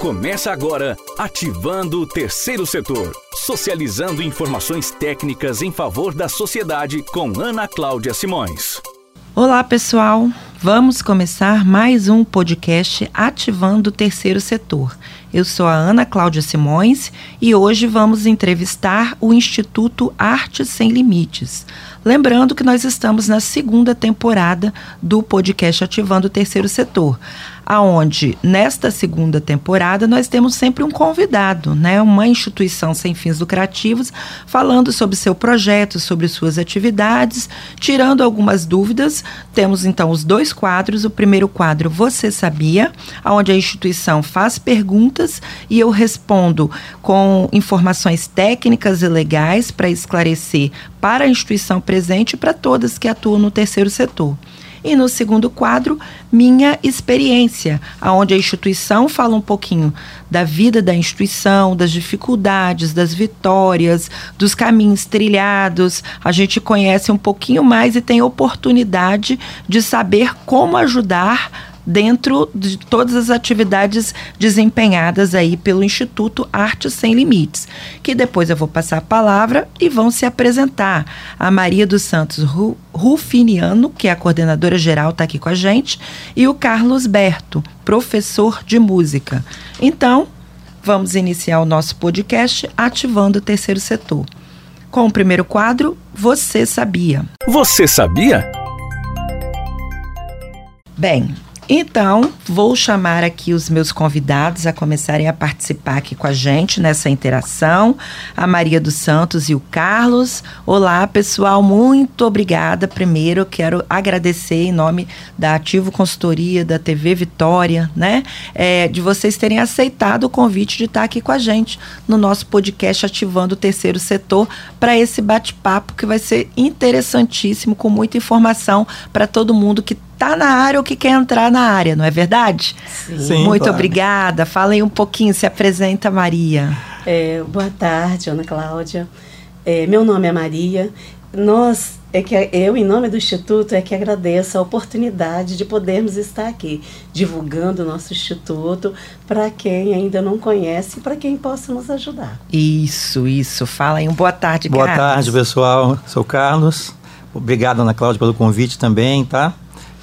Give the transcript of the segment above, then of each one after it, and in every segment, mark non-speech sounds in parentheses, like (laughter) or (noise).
Começa agora ativando o terceiro setor, socializando informações técnicas em favor da sociedade com Ana Cláudia Simões. Olá, pessoal. Vamos começar mais um podcast Ativando o Terceiro Setor. Eu sou a Ana Cláudia Simões e hoje vamos entrevistar o Instituto Artes Sem Limites. Lembrando que nós estamos na segunda temporada do podcast Ativando o Terceiro Setor aonde nesta segunda temporada nós temos sempre um convidado, né, uma instituição sem fins lucrativos, falando sobre seu projeto, sobre suas atividades, tirando algumas dúvidas. Temos então os dois quadros. O primeiro quadro, Você Sabia, onde a instituição faz perguntas e eu respondo com informações técnicas e legais para esclarecer para a instituição presente e para todas que atuam no terceiro setor. E no segundo quadro, minha experiência, aonde a instituição fala um pouquinho da vida da instituição, das dificuldades, das vitórias, dos caminhos trilhados. A gente conhece um pouquinho mais e tem oportunidade de saber como ajudar dentro de todas as atividades desempenhadas aí pelo Instituto Arte Sem Limites, que depois eu vou passar a palavra e vão se apresentar. A Maria dos Santos Rufiniano, que é a coordenadora geral, está aqui com a gente, e o Carlos Berto, professor de música. Então, vamos iniciar o nosso podcast ativando o terceiro setor. Com o primeiro quadro, Você Sabia? Você sabia? Bem, então, vou chamar aqui os meus convidados a começarem a participar aqui com a gente nessa interação. A Maria dos Santos e o Carlos. Olá, pessoal, muito obrigada. Primeiro, quero agradecer em nome da Ativo Consultoria, da TV Vitória, né? É, de vocês terem aceitado o convite de estar aqui com a gente no nosso podcast Ativando o Terceiro Setor para esse bate-papo que vai ser interessantíssimo, com muita informação para todo mundo que está na área ou que quer entrar na área, não é verdade? Sim. Sim Muito claro. obrigada. Fala aí um pouquinho, se apresenta, Maria. É, boa tarde, Ana Cláudia. É, meu nome é Maria. Nós, é que eu, em nome do Instituto, é que agradeço a oportunidade de podermos estar aqui, divulgando o nosso Instituto para quem ainda não conhece e para quem possa nos ajudar. Isso, isso. Fala aí um boa tarde, boa Carlos. Boa tarde, pessoal. Sou Carlos. Obrigado, Ana Cláudia, pelo convite também, tá?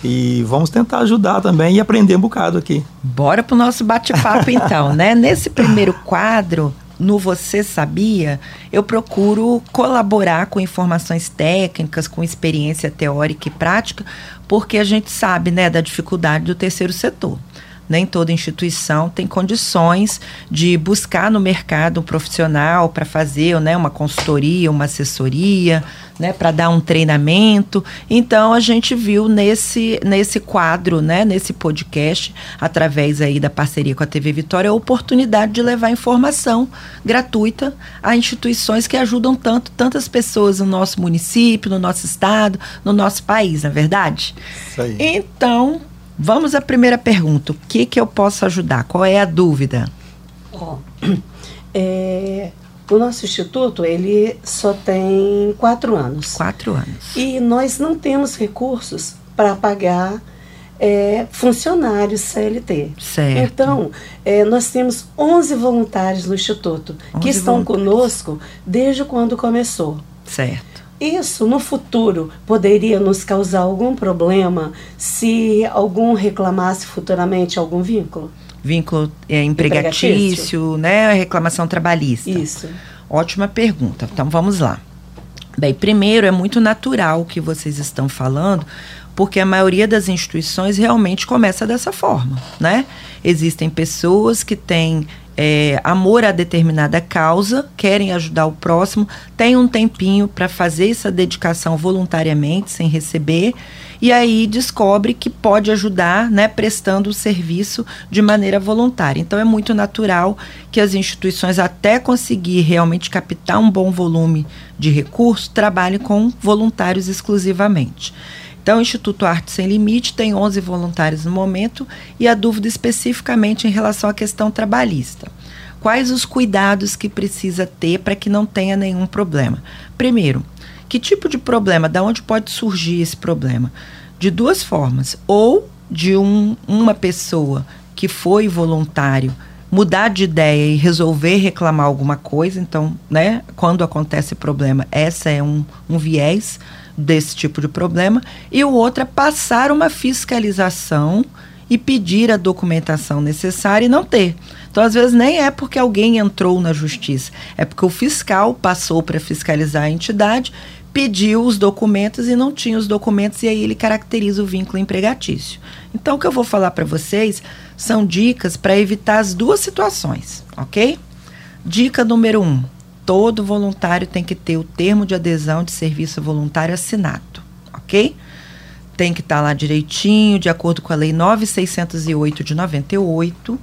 E vamos tentar ajudar também e aprender um bocado aqui. Bora pro nosso bate-papo (laughs) então, né? Nesse primeiro quadro, no Você Sabia, eu procuro colaborar com informações técnicas, com experiência teórica e prática, porque a gente sabe, né, da dificuldade do terceiro setor nem toda instituição tem condições de buscar no mercado um profissional para fazer né, uma consultoria, uma assessoria, né, para dar um treinamento. Então a gente viu nesse, nesse quadro, né, nesse podcast, através aí da parceria com a TV Vitória, a oportunidade de levar informação gratuita a instituições que ajudam tanto tantas pessoas no nosso município, no nosso estado, no nosso país, na é verdade? Isso aí. Então, Vamos à primeira pergunta. O que, que eu posso ajudar? Qual é a dúvida? Oh, (clears throat) é, o nosso instituto ele só tem quatro anos. Quatro anos. E nós não temos recursos para pagar é, funcionários CLT. Certo. Então, é, nós temos 11 voluntários no Instituto que estão conosco desde quando começou. Certo. Isso no futuro poderia nos causar algum problema se algum reclamasse futuramente algum vínculo? Vínculo é, empregatício, empregatício, né? Reclamação trabalhista. Isso. Ótima pergunta. Então vamos lá. Bem, primeiro é muito natural o que vocês estão falando, porque a maioria das instituições realmente começa dessa forma, né? Existem pessoas que têm é, amor a determinada causa, querem ajudar o próximo, tem um tempinho para fazer essa dedicação voluntariamente, sem receber, e aí descobre que pode ajudar, né, prestando o serviço de maneira voluntária. Então é muito natural que as instituições, até conseguir realmente captar um bom volume de recursos, trabalhem com voluntários exclusivamente. Então, o Instituto Arte Sem Limite tem 11 voluntários no momento e a dúvida especificamente em relação à questão trabalhista. Quais os cuidados que precisa ter para que não tenha nenhum problema? Primeiro, que tipo de problema? Da onde pode surgir esse problema? De duas formas. Ou de um, uma pessoa que foi voluntário mudar de ideia e resolver reclamar alguma coisa. Então, né, quando acontece problema, essa é um, um viés desse tipo de problema. E o outro é passar uma fiscalização e pedir a documentação necessária e não ter. Então, às vezes, nem é porque alguém entrou na justiça, é porque o fiscal passou para fiscalizar a entidade, pediu os documentos e não tinha os documentos, e aí ele caracteriza o vínculo empregatício. Então, o que eu vou falar para vocês são dicas para evitar as duas situações, ok? Dica número um: todo voluntário tem que ter o termo de adesão de serviço voluntário assinado, ok? Tem que estar tá lá direitinho, de acordo com a Lei 9608 de 98.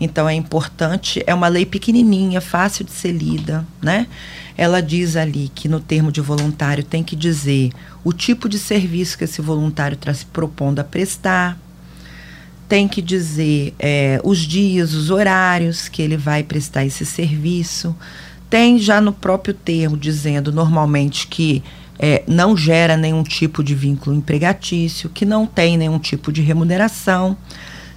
Então é importante, é uma lei pequenininha, fácil de ser lida, né? Ela diz ali que no termo de voluntário tem que dizer o tipo de serviço que esse voluntário está se propondo a prestar, tem que dizer é, os dias, os horários que ele vai prestar esse serviço. Tem já no próprio termo dizendo normalmente que é, não gera nenhum tipo de vínculo empregatício, que não tem nenhum tipo de remuneração.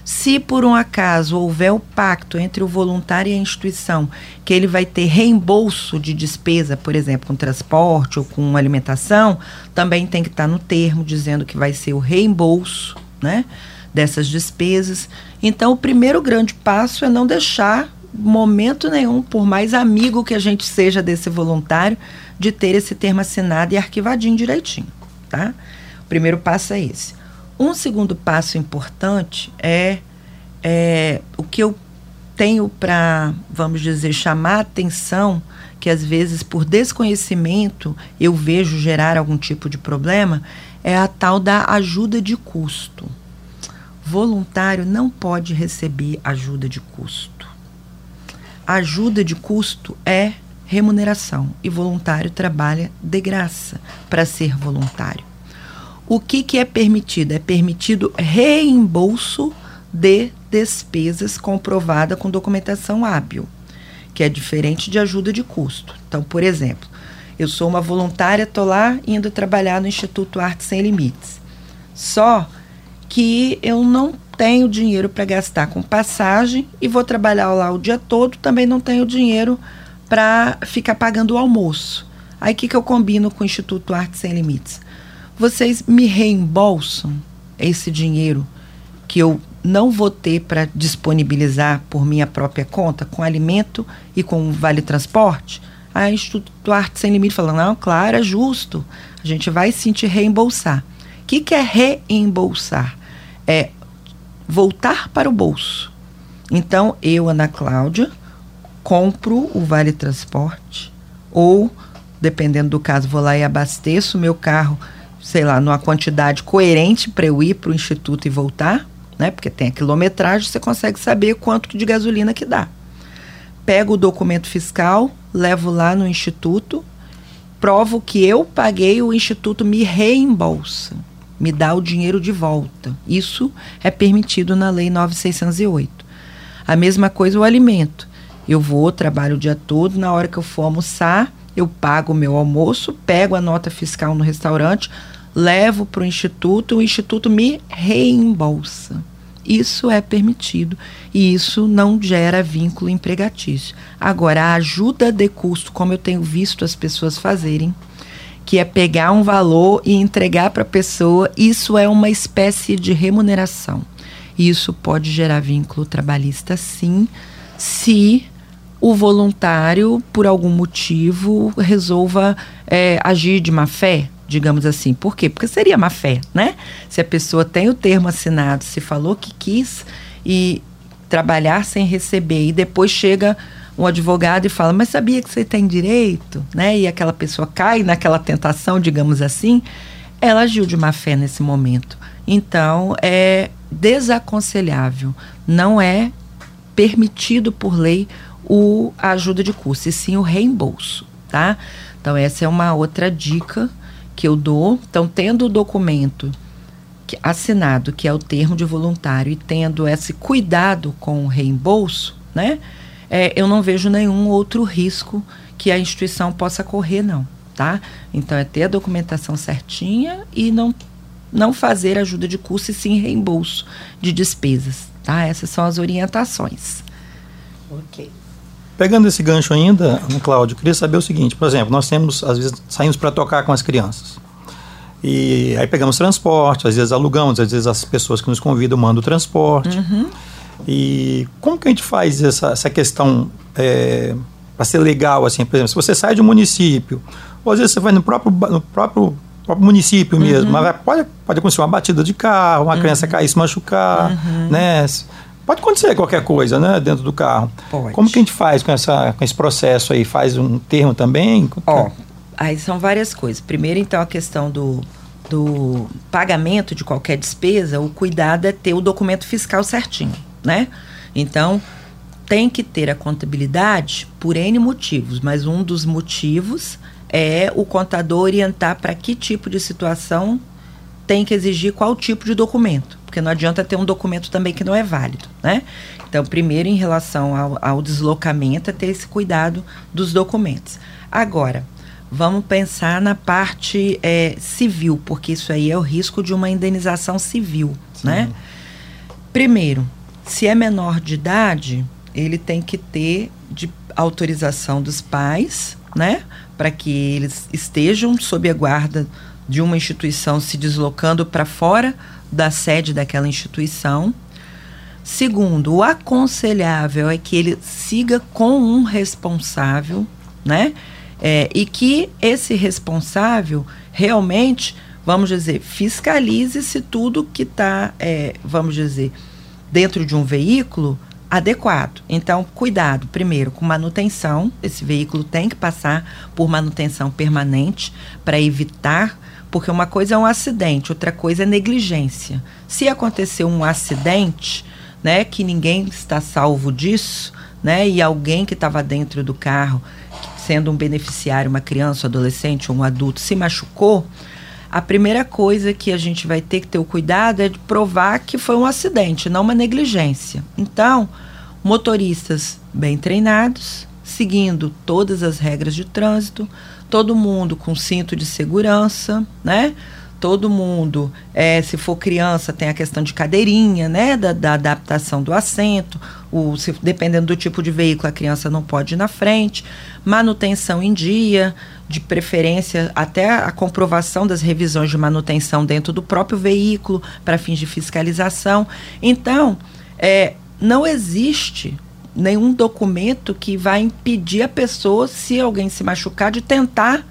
Se por um acaso houver o pacto entre o voluntário e a instituição, que ele vai ter reembolso de despesa, por exemplo, com transporte ou com alimentação, também tem que estar no termo dizendo que vai ser o reembolso, né? dessas despesas. Então, o primeiro grande passo é não deixar momento nenhum, por mais amigo que a gente seja desse voluntário, de ter esse termo assinado e arquivadinho direitinho, tá? O primeiro passo é esse. Um segundo passo importante é, é o que eu tenho para, vamos dizer, chamar atenção, que às vezes por desconhecimento eu vejo gerar algum tipo de problema, é a tal da ajuda de custo voluntário não pode receber ajuda de custo. Ajuda de custo é remuneração e voluntário trabalha de graça para ser voluntário. O que, que é permitido? É permitido reembolso de despesas comprovada com documentação hábil, que é diferente de ajuda de custo. Então, por exemplo, eu sou uma voluntária, estou lá indo trabalhar no Instituto Arte Sem Limites. Só que eu não tenho dinheiro para gastar com passagem e vou trabalhar lá o dia todo, também não tenho dinheiro para ficar pagando o almoço. Aí o que, que eu combino com o Instituto Arte Sem Limites? Vocês me reembolsam esse dinheiro que eu não vou ter para disponibilizar por minha própria conta, com alimento e com vale transporte? O Instituto Arte Sem Limites fala, não, claro, é justo, a gente vai sim te reembolsar. O que, que é reembolsar? é voltar para o bolso. Então, eu, Ana Cláudia, compro o vale transporte ou, dependendo do caso, vou lá e abasteço o meu carro, sei lá, numa quantidade coerente para eu ir para o instituto e voltar, né? Porque tem a quilometragem, você consegue saber quanto de gasolina que dá. Pego o documento fiscal, levo lá no instituto, provo que eu paguei, o instituto me reembolsa me dá o dinheiro de volta. Isso é permitido na Lei 9608. A mesma coisa o alimento. Eu vou, trabalho o dia todo, na hora que eu for almoçar, eu pago o meu almoço, pego a nota fiscal no restaurante, levo para o instituto, o instituto me reembolsa. Isso é permitido e isso não gera vínculo empregatício. Agora, a ajuda de custo, como eu tenho visto as pessoas fazerem, que é pegar um valor e entregar para a pessoa, isso é uma espécie de remuneração. Isso pode gerar vínculo trabalhista, sim, se o voluntário, por algum motivo, resolva é, agir de má fé, digamos assim. Por quê? Porque seria má fé, né? Se a pessoa tem o termo assinado, se falou que quis e trabalhar sem receber e depois chega um advogado e fala, mas sabia que você tem direito, né? E aquela pessoa cai naquela tentação, digamos assim, ela agiu de má fé nesse momento. Então, é desaconselhável, não é permitido por lei o, a ajuda de custo, e sim o reembolso, tá? Então, essa é uma outra dica que eu dou. Então, tendo o documento que, assinado, que é o termo de voluntário, e tendo esse cuidado com o reembolso, né? É, eu não vejo nenhum outro risco que a instituição possa correr, não. Tá? Então, é ter a documentação certinha e não, não fazer ajuda de custo e sim reembolso de despesas. Tá? Essas são as orientações. Ok. Pegando esse gancho ainda, Cláudio, queria saber o seguinte, por exemplo, nós temos, às vezes, saímos para tocar com as crianças. E aí pegamos transporte, às vezes alugamos, às vezes as pessoas que nos convidam mandam o transporte. Uhum. E como que a gente faz essa, essa questão é, para ser legal, assim, por exemplo, se você sai de um município, ou às vezes você vai no próprio, no próprio, próprio município mesmo, mas pode, pode acontecer uma batida de carro, uma criança cair se machucar, né? Pode acontecer qualquer coisa, né, dentro do carro. Pode. Como que a gente faz com, essa, com esse processo aí? Faz um termo também? Ó, aí são várias coisas. Primeiro, então, a questão do, do pagamento de qualquer despesa, o cuidado é ter o documento fiscal certinho, né? Então, tem que ter a contabilidade por N motivos, mas um dos motivos é o contador orientar para que tipo de situação tem que exigir qual tipo de documento, porque não adianta ter um documento também que não é válido, né? Então, primeiro, em relação ao, ao deslocamento, é ter esse cuidado dos documentos. Agora, vamos pensar na parte é, civil, porque isso aí é o risco de uma indenização civil, né? Primeiro, se é menor de idade, ele tem que ter de autorização dos pais, né? Para que eles estejam sob a guarda de uma instituição se deslocando para fora da sede daquela instituição. Segundo, o aconselhável é que ele siga com um responsável, né? É, e que esse responsável realmente, vamos dizer, fiscalize se tudo que está, é, vamos dizer, dentro de um veículo adequado. Então, cuidado, primeiro, com manutenção. Esse veículo tem que passar por manutenção permanente para evitar, porque uma coisa é um acidente, outra coisa é negligência. Se acontecer um acidente, né, que ninguém está salvo disso, né, e alguém que estava dentro do carro, sendo um beneficiário, uma criança, um adolescente ou um adulto, se machucou, a primeira coisa que a gente vai ter que ter o cuidado é de provar que foi um acidente, não uma negligência. Então, motoristas bem treinados, seguindo todas as regras de trânsito, todo mundo com cinto de segurança, né? Todo mundo, é, se for criança, tem a questão de cadeirinha, né? Da, da adaptação do assento. O, se, dependendo do tipo de veículo, a criança não pode ir na frente. Manutenção em dia, de preferência até a comprovação das revisões de manutenção dentro do próprio veículo para fins de fiscalização. Então, é, não existe nenhum documento que vai impedir a pessoa, se alguém se machucar, de tentar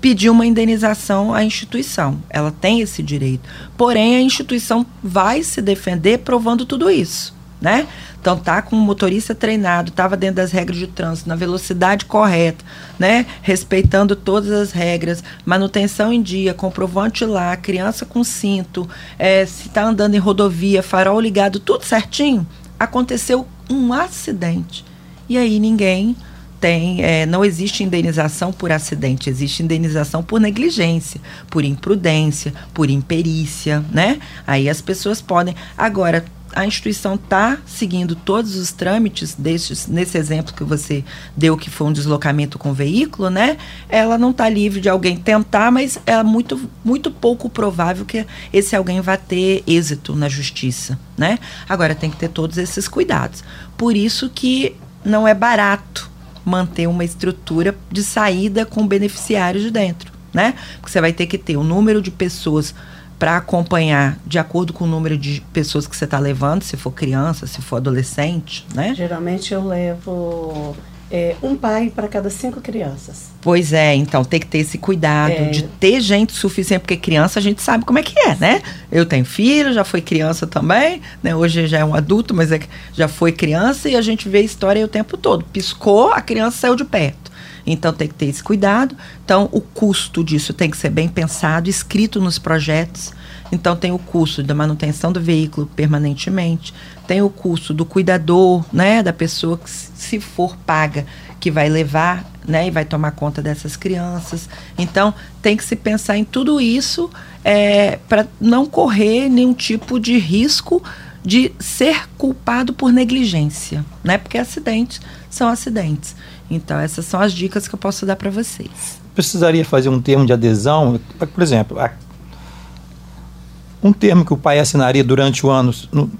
pedir uma indenização à instituição. Ela tem esse direito. Porém, a instituição vai se defender provando tudo isso, né? Então tá com o motorista treinado, estava dentro das regras de trânsito, na velocidade correta, né? Respeitando todas as regras, manutenção em dia, comprovante lá, criança com cinto, é, se está andando em rodovia, farol ligado, tudo certinho. Aconteceu um acidente e aí ninguém tem, é, não existe indenização por acidente, existe indenização por negligência, por imprudência, por imperícia, né? Aí as pessoas podem. Agora, a instituição está seguindo todos os trâmites destes, nesse exemplo que você deu, que foi um deslocamento com veículo, né? Ela não está livre de alguém tentar, mas é muito, muito pouco provável que esse alguém vá ter êxito na justiça, né? Agora tem que ter todos esses cuidados. Por isso que não é barato manter uma estrutura de saída com beneficiários de dentro, né? Porque você vai ter que ter o um número de pessoas para acompanhar de acordo com o número de pessoas que você está levando, se for criança, se for adolescente, né? Geralmente eu levo é, um pai para cada cinco crianças. Pois é, então tem que ter esse cuidado é. de ter gente suficiente, porque criança a gente sabe como é que é, né? Eu tenho filho, já foi criança também, né? Hoje já é um adulto, mas é, já foi criança e a gente vê a história o tempo todo. Piscou, a criança saiu de perto. Então tem que ter esse cuidado. Então o custo disso tem que ser bem pensado, escrito nos projetos. Então tem o custo da manutenção do veículo permanentemente, tem o custo do cuidador, né, da pessoa que se for paga que vai levar, né, e vai tomar conta dessas crianças. Então tem que se pensar em tudo isso é, para não correr nenhum tipo de risco de ser culpado por negligência, né? Porque acidentes são acidentes. Então, essas são as dicas que eu posso dar para vocês. Precisaria fazer um termo de adesão, por exemplo, um termo que o pai assinaria durante o ano, no,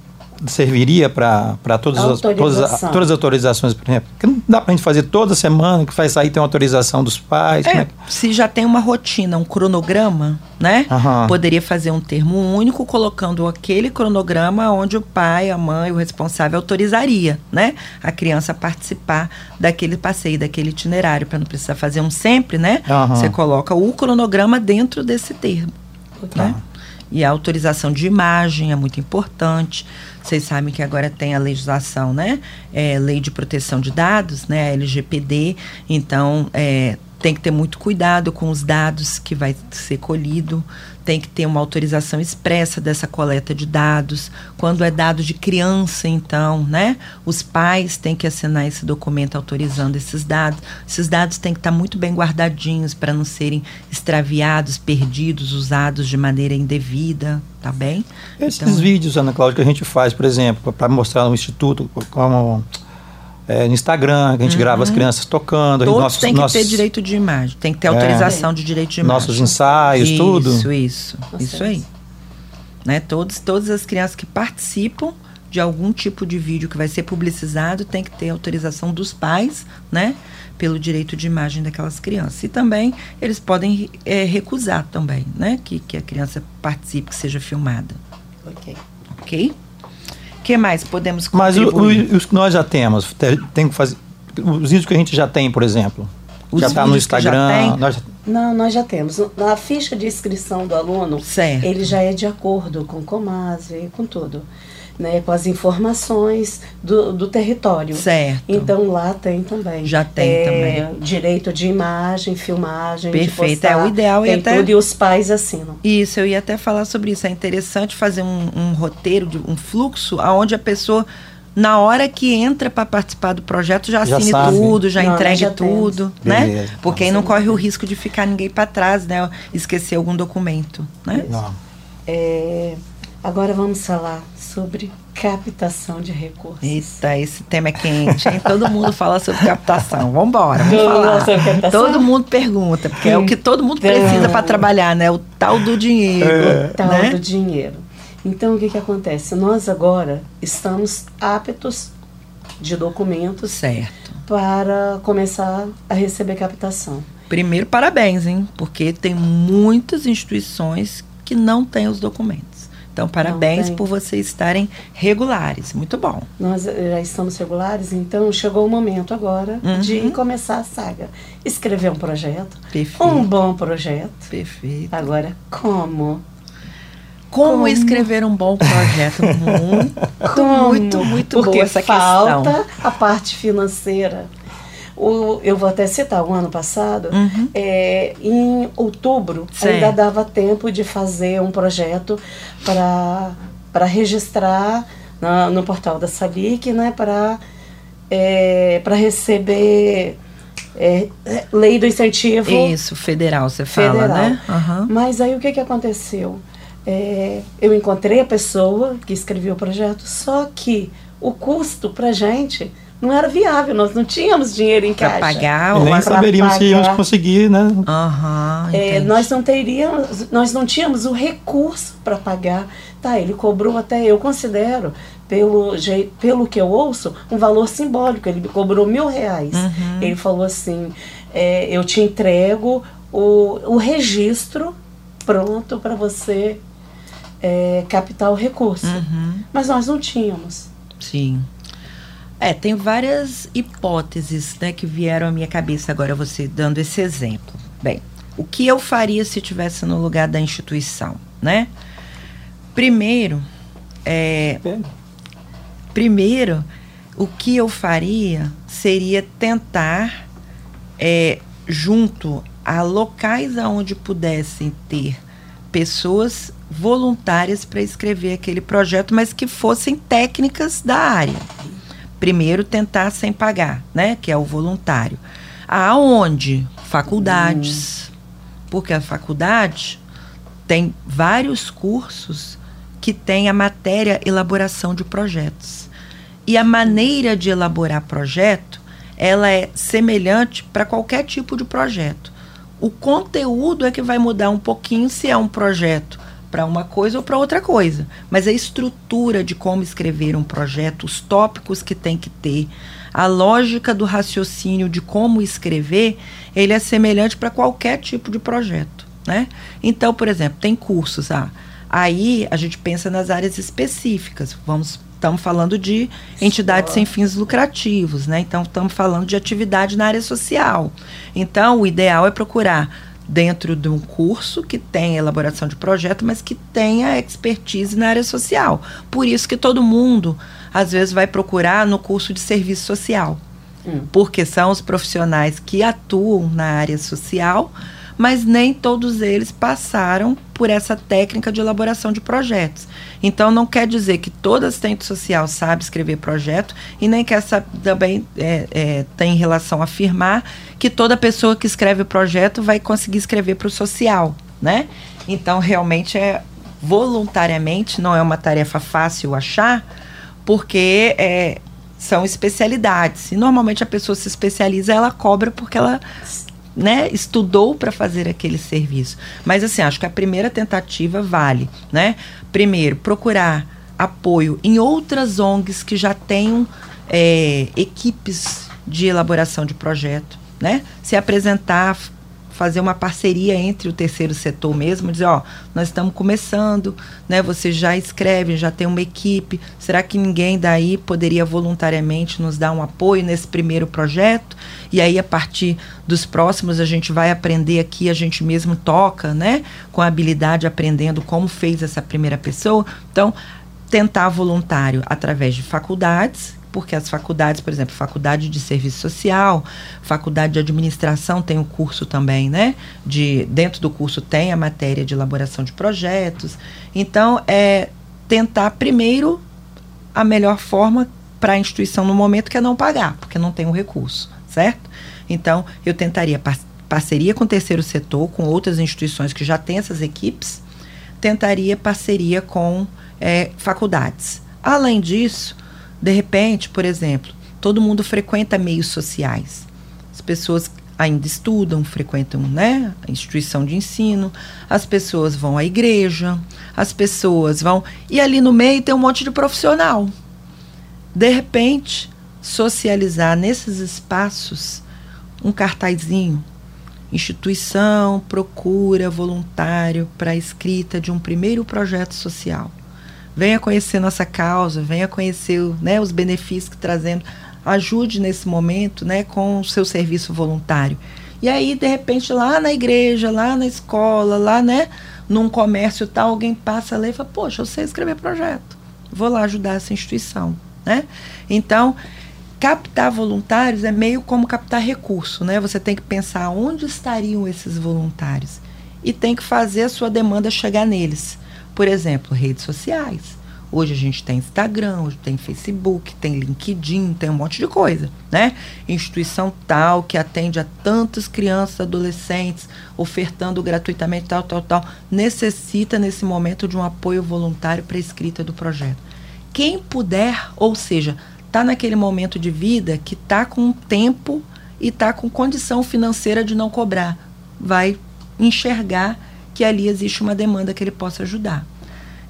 serviria para todas, as- todas, as- todas as autorizações, por exemplo? Porque não dá para a gente fazer toda semana, que faz sair tem uma autorização dos pais. É, é que- se já tem uma rotina, um cronograma, né? Aham. Poderia fazer um termo único colocando aquele cronograma onde o pai, a mãe, o responsável autorizaria, né? A criança a participar daquele passeio, daquele itinerário, para não precisar fazer um sempre, né? Aham. Você coloca o cronograma dentro desse termo, né? E a autorização de imagem é muito importante. Vocês sabem que agora tem a legislação, né? É, Lei de Proteção de Dados, né? LGPD. Então, é, tem que ter muito cuidado com os dados que vai ser colhido. Tem que ter uma autorização expressa dessa coleta de dados. Quando é dado de criança, então, né? Os pais têm que assinar esse documento autorizando esses dados. Esses dados têm que estar muito bem guardadinhos para não serem extraviados, perdidos, usados de maneira indevida, tá bem? Esses Então- vídeos, Ana Cláudia, que a gente faz, por exemplo, para mostrar no Instituto, como é, no Instagram, que a gente grava as crianças tocando. aí Uhum. Todos nossos, têm que nossos, ter direito de imagem, tem que ter É. autorização de direito de imagem. Nossos ensaios, isso, tudo. Isso, isso, isso aí. Né? Todos, todas as crianças que participam de algum tipo de vídeo que vai ser publicizado tem que ter autorização dos pais, né? Pelo direito de imagem daquelas crianças. E também eles podem eh, recusar também, né? Que, que a criança participe, que seja filmada. Ok. Ok? O que mais podemos Mas o- contribuir? o- os que nós já temos, te- tem que fazer. Os vídeos que a gente já tem, por exemplo. Os já está no Instagram. nós- Não, nós já temos. Na ficha de inscrição do aluno, Certo. ele já é de acordo com o Comase, com tudo. Né, com as informações do, do território. Certo. Então lá tem também. Já tem É, Direito de imagem, filmagem, de Perfeito. postar, É, o ideal é tem até- tudo e os pais assinam. Isso, eu ia até falar sobre isso. É interessante fazer um, um roteiro, de, um fluxo, aonde a pessoa, na hora que entra para participar do projeto, já Já assine sabe. tudo, já Não, entregue já tudo, temos. né? Beleza. Porque aí não corre o risco de ficar ninguém para trás, né? Esquecer algum documento, né? Não. É, agora vamos falar sobre captação de recursos. Eita, esse tema é quente, hein? Todo mundo fala sobre captação. Vamos embora, vamos Todo mundo falar. fala sobre captação? Todo mundo pergunta, porque é o que todo mundo precisa para trabalhar, né? O tal do dinheiro, tal né? do dinheiro. Então, o que, que acontece? Nós agora estamos aptos de documentos Certo. para começar a receber captação. Primeiro, parabéns, hein? Porque tem muitas instituições que não têm os documentos. Então, parabéns por vocês estarem regulares. Muito bom. Nós eh, já estamos regulares, então chegou o momento agora Uhum. de começar a saga. Escrever um projeto, Perfeito. um bom projeto. Perfeito. Agora, como? Como, Como? escrever um bom projeto? (laughs) Muito, Como? muito, muito Porque boa essa falta questão. a parte financeira. O, eu vou até citar, o ano passado, Uhum. é, em outubro, Certo. ainda dava tempo de fazer um projeto para registrar na- no portal da Salic, né, para para receber é, é, lei do incentivo Isso, federal, você fala, federal. né? Aham. Mas aí o que, que aconteceu? É, eu encontrei a pessoa que escreveu o projeto, só que o custo pra gente não era viável, nós não tínhamos dinheiro em Pra caixa. pagar E o nem saberíamos se íamos conseguir, né? Aham. É, nós não teríamos, nós não tínhamos o recurso para pagar. Tá, ele cobrou até, eu considero, pelo, jei- pelo que eu ouço, um valor simbólico. Ele me cobrou mil reais. Uhum. Ele falou assim: é, eu te entrego o, o registro pronto para você é, captar o recurso. Uhum. Mas nós não tínhamos. Sim. É, tem várias hipóteses né, que vieram à minha cabeça agora, você dando esse exemplo. Bem, o que eu faria se estivesse no lugar da instituição, né? Primeiro, é, primeiro, o que eu faria seria tentar, é, junto a locais aonde pudessem ter pessoas voluntárias para escrever aquele projeto, mas que fossem técnicas da área. Primeiro, tentar sem pagar, né? Que é o voluntário. Aonde? Faculdades. Porque a faculdade tem vários cursos que tem a matéria elaboração de projetos. E a maneira de elaborar projeto, ela é semelhante para qualquer tipo de projeto. O conteúdo é que vai mudar um pouquinho se é um projeto para uma coisa ou para outra coisa. Mas a estrutura de como escrever um projeto, os tópicos que tem que ter, a lógica do raciocínio de como escrever, ele é semelhante para qualquer tipo de projeto. Né? Então, por exemplo, tem cursos. Ah, aí a gente pensa nas áreas específicas. Vamos estamos falando de entidades sem fins lucrativos, né? Então estamos falando de atividade na área social. Então o ideal é procurar dentro de um curso que tem elaboração de projeto, mas que tenha expertise na área social. Por isso que todo mundo às vezes vai procurar no curso de serviço social. Hum. Porque são os profissionais que atuam na área social, mas nem todos eles passaram por essa técnica de elaboração de projetos. Então, não quer dizer que toda assistente social sabe escrever projeto e nem que essa também é, é, tem relação a afirmar que toda pessoa que escreve projeto vai conseguir escrever para o social, né? Então, realmente é voluntariamente, não é uma tarefa fácil achar, porque é, são especialidades. E normalmente a pessoa se especializa, ela cobra porque ela né, estudou para fazer aquele serviço. Mas assim, acho que a primeira tentativa vale, né? Primeiro, procurar apoio em outras ONGs que já tenham é, equipes de elaboração de projeto, né? Se apresentar, fazer uma parceria entre o terceiro setor mesmo, dizer, ó, nós estamos começando, né? Vocês já escrevem, já tem uma equipe. Será que ninguém daí poderia voluntariamente nos dar um apoio nesse primeiro projeto? E aí, a partir dos próximos, a gente vai aprender aqui, a gente mesmo toca, né? Com a habilidade, aprendendo como fez essa primeira pessoa. Então, tentar voluntário através de faculdades, porque as faculdades, por exemplo, faculdade de serviço social, faculdade de administração tem o um curso também, né? De, dentro do curso tem a matéria de elaboração de projetos. Então, é tentar primeiro a melhor forma para a instituição no momento que é não pagar, porque não tem o um recurso, certo? Então, eu tentaria par parceria com o terceiro setor, com outras instituições que já têm essas equipes, tentaria parceria com é, faculdades. Além disso, de repente, por exemplo, todo mundo frequenta meios sociais. As pessoas ainda estudam, frequentam né, a instituição de ensino, as pessoas vão à igreja, as pessoas vão. E ali no meio tem um monte de profissional. De repente, socializar nesses espaços um cartazinho. Instituição procura voluntário para a escrita de um primeiro projeto social venha conhecer nossa causa, venha conhecer né, os benefícios que trazendo, ajude nesse momento né, com o seu serviço voluntário. E aí, de repente, lá na igreja, lá na escola, lá né, num comércio tal, alguém passa ler e fala, poxa, eu sei escrever projeto, vou lá ajudar essa instituição. Né? Então, captar voluntários é meio como captar recurso, né? Você tem que pensar onde estariam esses voluntários e tem que fazer a sua demanda chegar neles. Por exemplo, redes sociais. Hoje a gente tem Instagram, hoje tem Facebook, tem LinkedIn, tem um monte de coisa, né? Instituição tal que atende a tantas crianças, adolescentes, ofertando gratuitamente tal, tal, tal, necessita nesse momento de um apoio voluntário para a escrita do projeto. Quem puder, ou seja, está naquele momento de vida que está com tempo e está com condição financeira de não cobrar, vai enxergar que ali existe uma demanda que ele possa ajudar.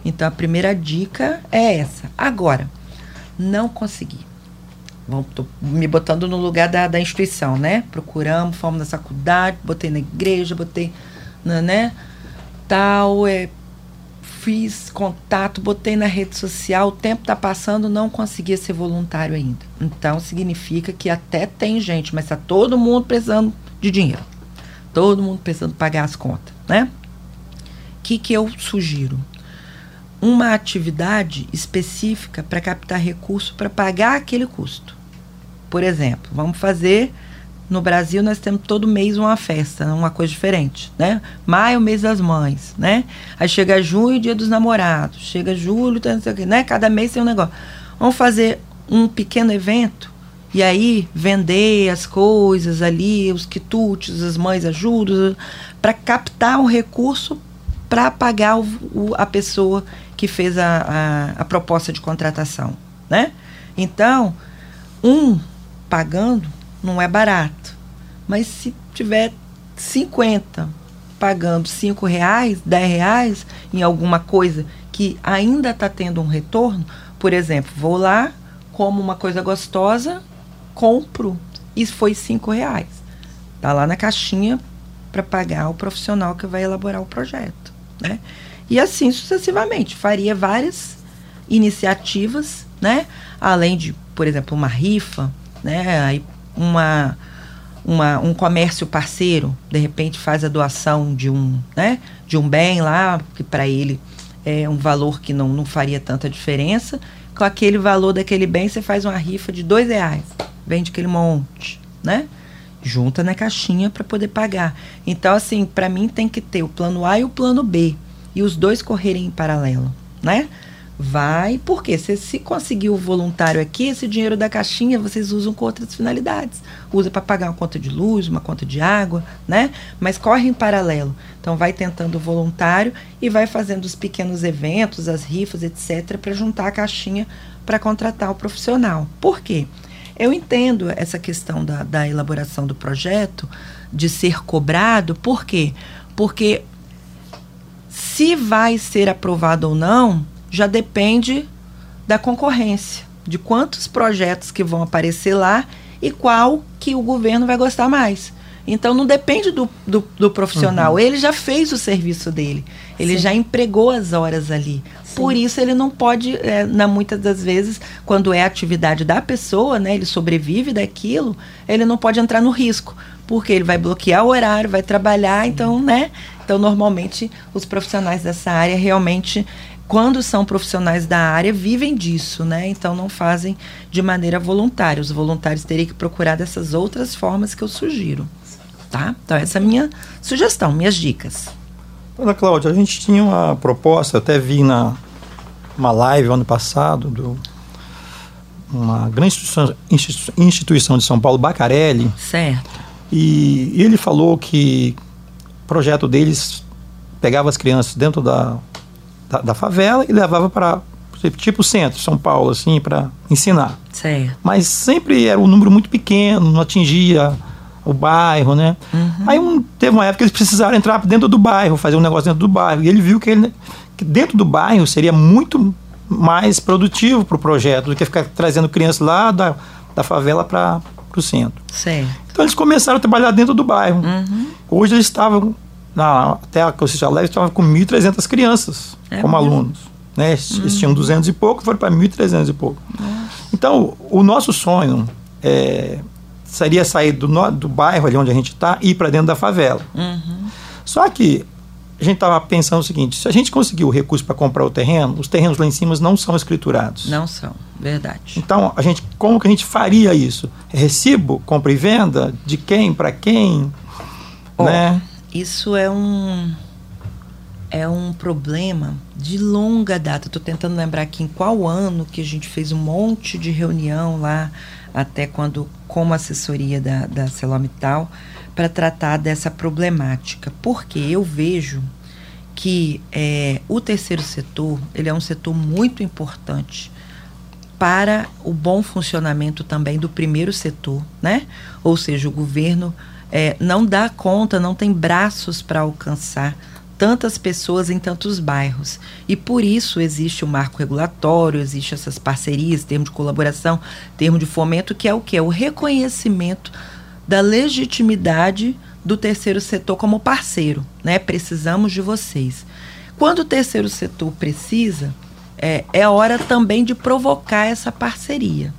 Então a primeira dica é essa. Agora, não consegui. Tô me botando no lugar da, da instituição, né? Procuramos, fomos na faculdade, botei na igreja, botei na, né? Tal, é, fiz contato, botei na rede social, o tempo está passando, não conseguia ser voluntário ainda. Então significa que até tem gente, mas está todo mundo precisando de dinheiro. Todo mundo precisando pagar as contas, né? Que, que eu sugiro? Uma atividade específica para captar recurso para pagar aquele custo. Por exemplo, vamos fazer. No Brasil, nós temos todo mês uma festa, uma coisa diferente, né? Maio, mês das mães, né? Aí chega junho, dia dos namorados. Chega julho, tá, né? Cada mês tem um negócio. Vamos fazer um pequeno evento e aí vender as coisas ali, os quitutes, as mães ajudam, para captar um recurso para pagar o, o, a pessoa que fez a, a, a proposta de contratação, né? Então, um pagando não é barato, mas se tiver 50 pagando cinco reais, dez reais em alguma coisa que ainda está tendo um retorno, por exemplo, vou lá, como uma coisa gostosa, compro. Isso foi cinco reais. Tá lá na caixinha para pagar o profissional que vai elaborar o projeto, né? E assim sucessivamente, faria várias iniciativas, né? Além de, por exemplo, uma rifa, né? Uma, uma, um comércio parceiro, de repente faz a doação de um, né? De um bem lá, que para ele é um valor que não, não faria tanta diferença. Com aquele valor daquele bem, você faz uma rifa de dois reais. Vende aquele monte, né? Junta na caixinha para poder pagar. Então, assim, para mim tem que ter o plano A e o plano B. E os dois correrem em paralelo, né? vai, porque se, se conseguir o voluntário aqui, esse dinheiro da caixinha vocês usam com outras finalidades. Usa para pagar uma conta de luz, uma conta de água, né? Mas corre em paralelo. Então vai tentando o voluntário e vai fazendo os pequenos eventos, as rifas, etc, para juntar a caixinha para contratar o profissional. Por quê? Eu entendo essa questão da, da elaboração do projeto, de ser cobrado, por quê? Porque se vai ser aprovado ou não, já depende da concorrência, de quantos projetos que vão aparecer lá e qual que o governo vai gostar mais. Então não depende do, do, do profissional. Uhum. Ele já fez o serviço dele. Ele Sim. já empregou as horas ali. Sim. Por isso ele não pode, é, na muitas das vezes, quando é atividade da pessoa, né, ele sobrevive daquilo, ele não pode entrar no risco. Porque ele vai bloquear o horário, vai trabalhar, então, né? Então, normalmente, os profissionais dessa área realmente quando são profissionais da área, vivem disso, né? Então não fazem de maneira voluntária. Os voluntários teriam que procurar dessas outras formas que eu sugiro. Tá? Então essa é a minha sugestão, minhas dicas. Ana Cláudia, a gente tinha uma proposta, eu até vi na uma live ano passado do uma grande instituição, instituição de São Paulo, Bacarelli. Certo. E ele falou que o projeto deles pegava as crianças dentro da da, da favela e levava para tipo centro, São Paulo, assim, para ensinar. Certo. Mas sempre era um número muito pequeno, não atingia o bairro, né? Uhum. Aí um, teve uma época que eles precisaram entrar dentro do bairro, fazer um negócio dentro do bairro. E ele viu que, ele, que dentro do bairro seria muito mais produtivo para o projeto do que ficar trazendo crianças lá da, da favela para o centro. Certo. Então eles começaram a trabalhar dentro do bairro. Uhum. Hoje eles estavam na, até a Conceição Leve estava com 1.300 crianças é como mesmo? alunos. Né? Eles tinham 200 uhum. e pouco, foram para 1.300 e pouco. Então, o nosso sonho é, seria sair do, do bairro ali onde a gente está e ir para dentro da favela. Uhum. Só que a gente estava pensando o seguinte: se a gente conseguir o recurso para comprar o terreno, os terrenos lá em cima não são escriturados. Não são, verdade. Então, a gente, como que a gente faria isso? Recibo, compra e venda? De quem, para quem? Oh, né? Isso é um é um problema de longa data. Estou tentando lembrar aqui em qual ano que a gente fez um monte de reunião lá, até quando, como assessoria da, da Celomital, para tratar dessa problemática. Porque eu vejo que é, o terceiro setor ele é um setor muito importante para o bom funcionamento também do primeiro setor, né? Ou seja, o governo é, não dá conta, não tem braços para alcançar tantas pessoas em tantos bairros. E por isso existe o marco regulatório, existe essas parcerias, termo de colaboração, termo de fomento, que é o que? É o reconhecimento da legitimidade do terceiro setor como parceiro. Né? Precisamos de vocês. Quando o terceiro setor precisa, é, é hora também de provocar essa parceria.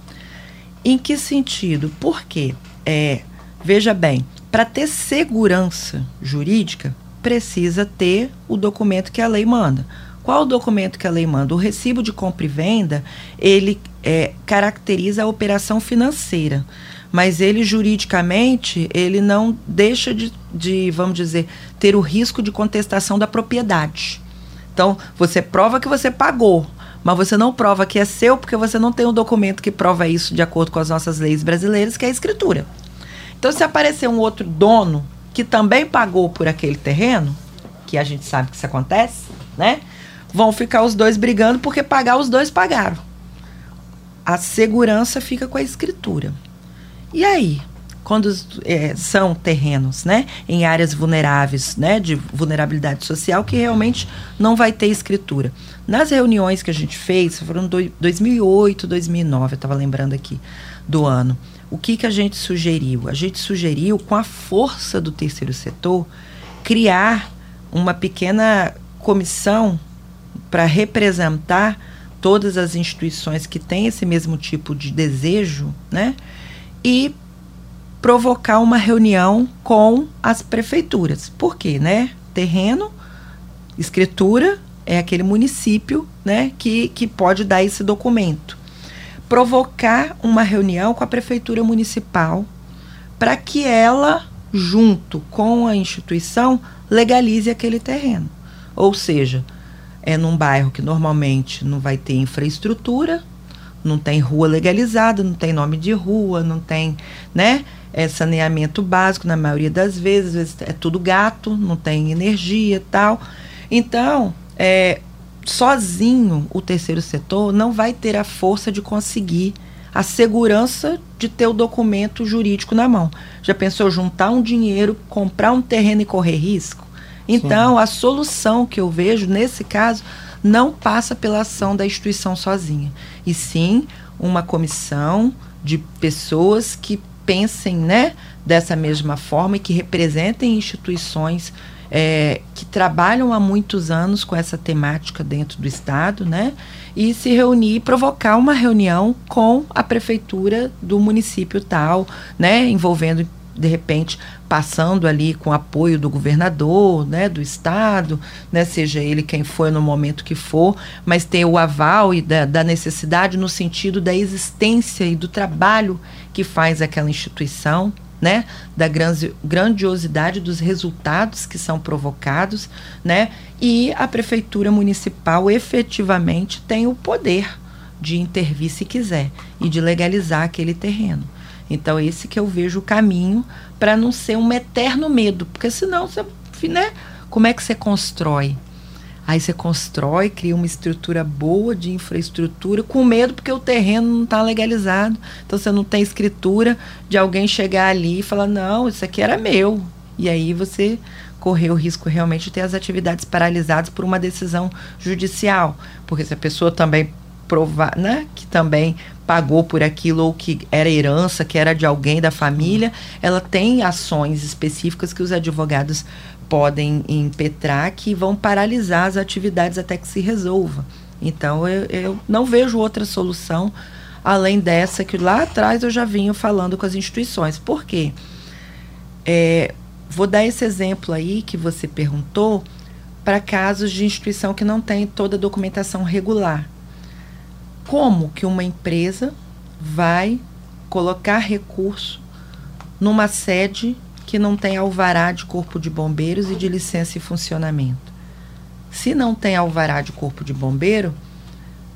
Em que sentido? Por quê? É, veja bem, para ter segurança jurídica, precisa ter o documento que a lei manda. Qual o documento que a lei manda? O recibo de compra e venda, ele é, caracteriza a operação financeira, mas ele juridicamente, ele não deixa de, de, vamos dizer, ter o risco de contestação da propriedade. Então, você prova que você pagou, mas você não prova que é seu porque você não tem um documento que prova isso de acordo com as nossas leis brasileiras, que é a escritura. Então, se aparecer um outro dono que também pagou por aquele terreno, que a gente sabe que isso acontece, né? Vão ficar os dois brigando porque pagar os dois pagaram. A segurança fica com a escritura. E aí, quando é, são terrenos, né, em áreas vulneráveis, né, de vulnerabilidade social, que realmente não vai ter escritura. Nas reuniões que a gente fez, foram do, 2008, 2009, eu estava lembrando aqui do ano. O que, que a gente sugeriu? A gente sugeriu, com a força do terceiro setor, criar uma pequena comissão para representar todas as instituições que têm esse mesmo tipo de desejo, né? E provocar uma reunião com as prefeituras. Por quê, né? Terreno, escritura é aquele município, né, que, que pode dar esse documento. Provocar uma reunião com a prefeitura municipal para que ela, junto com a instituição, legalize aquele terreno. Ou seja, é num bairro que normalmente não vai ter infraestrutura, não tem rua legalizada, não tem nome de rua, não tem, né? É saneamento básico na maioria das vezes, às vezes é tudo gato, não tem energia tal. Então, é, sozinho o terceiro setor não vai ter a força de conseguir a segurança de ter o documento jurídico na mão. Já pensou juntar um dinheiro, comprar um terreno e correr risco? Então, Sim. a solução que eu vejo nesse caso não passa pela ação da instituição sozinha, e sim uma comissão de pessoas que pensem né, dessa mesma forma e que representem instituições é, que trabalham há muitos anos com essa temática dentro do Estado, né? E se reunir, provocar uma reunião com a prefeitura do município tal, né? Envolvendo de repente passando ali com apoio do governador, né, do estado, né, seja ele quem for no momento que for, mas ter o aval e da, da necessidade no sentido da existência e do trabalho que faz aquela instituição, né, da grandiosidade dos resultados que são provocados, né, e a prefeitura municipal efetivamente tem o poder de intervir se quiser e de legalizar aquele terreno. Então, esse que eu vejo o caminho para não ser um eterno medo, porque senão você, né, como é que você constrói? Aí você constrói, cria uma estrutura boa de infraestrutura, com medo porque o terreno não está legalizado. Então você não tem escritura de alguém chegar ali e falar: não, isso aqui era meu. E aí você correr o risco realmente de ter as atividades paralisadas por uma decisão judicial. Porque se a pessoa também provar, né, que também pagou por aquilo ou que era herança, que era de alguém da família, ela tem ações específicas que os advogados podem impetrar que vão paralisar as atividades até que se resolva. Então eu, eu não vejo outra solução além dessa que lá atrás eu já vinha falando com as instituições. Por quê? É, vou dar esse exemplo aí que você perguntou para casos de instituição que não tem toda a documentação regular. Como que uma empresa vai colocar recurso numa sede que não tem alvará de corpo de bombeiros e de licença e funcionamento? Se não tem alvará de corpo de bombeiro,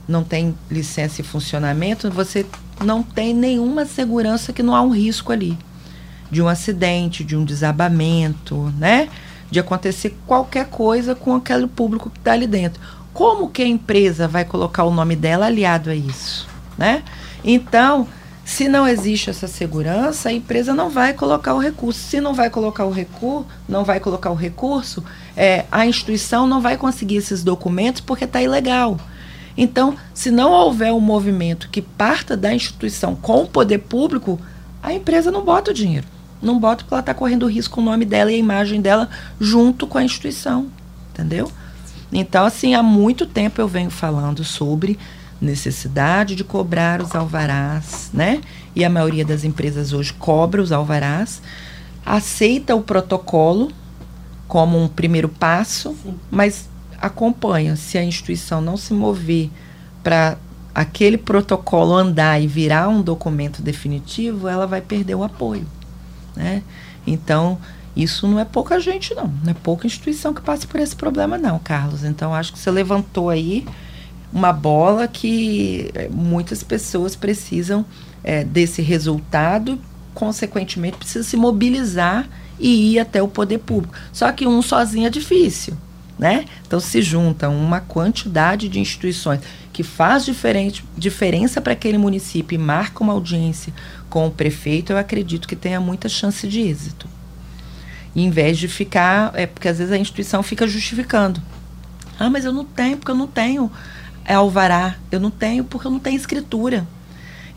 não tem licença e funcionamento, você não tem nenhuma segurança que não há um risco ali de um acidente, de um desabamento, né? De acontecer qualquer coisa com aquele público que está ali dentro como que a empresa vai colocar o nome dela aliado a isso, né? Então, se não existe essa segurança, a empresa não vai colocar o recurso. Se não vai colocar o recurso, não vai colocar o recurso, é, a instituição não vai conseguir esses documentos porque está ilegal. Então, se não houver um movimento que parta da instituição com o poder público, a empresa não bota o dinheiro. Não bota porque ela está correndo risco o nome dela e a imagem dela junto com a instituição. Entendeu? Então, assim, há muito tempo eu venho falando sobre necessidade de cobrar os alvarás, né? E a maioria das empresas hoje cobra os alvarás, aceita o protocolo como um primeiro passo, Sim. mas acompanha. Se a instituição não se mover para aquele protocolo andar e virar um documento definitivo, ela vai perder o apoio, né? Então, isso não é pouca gente, não. Não é pouca instituição que passa por esse problema, não, Carlos. Então, acho que você levantou aí uma bola que eh, muitas pessoas precisam é, desse resultado, consequentemente, precisa se mobilizar e ir até o poder público. Só que um sozinho é difícil, né? Então, se junta uma quantidade de instituições que faz diferente, diferença para aquele município e marca uma audiência com o prefeito, eu acredito que tenha muita chance de êxito. Em vez de ficar, é porque às vezes a instituição fica justificando. Ah, mas eu não tenho, porque eu não tenho é, alvará, eu não tenho porque eu não tenho escritura.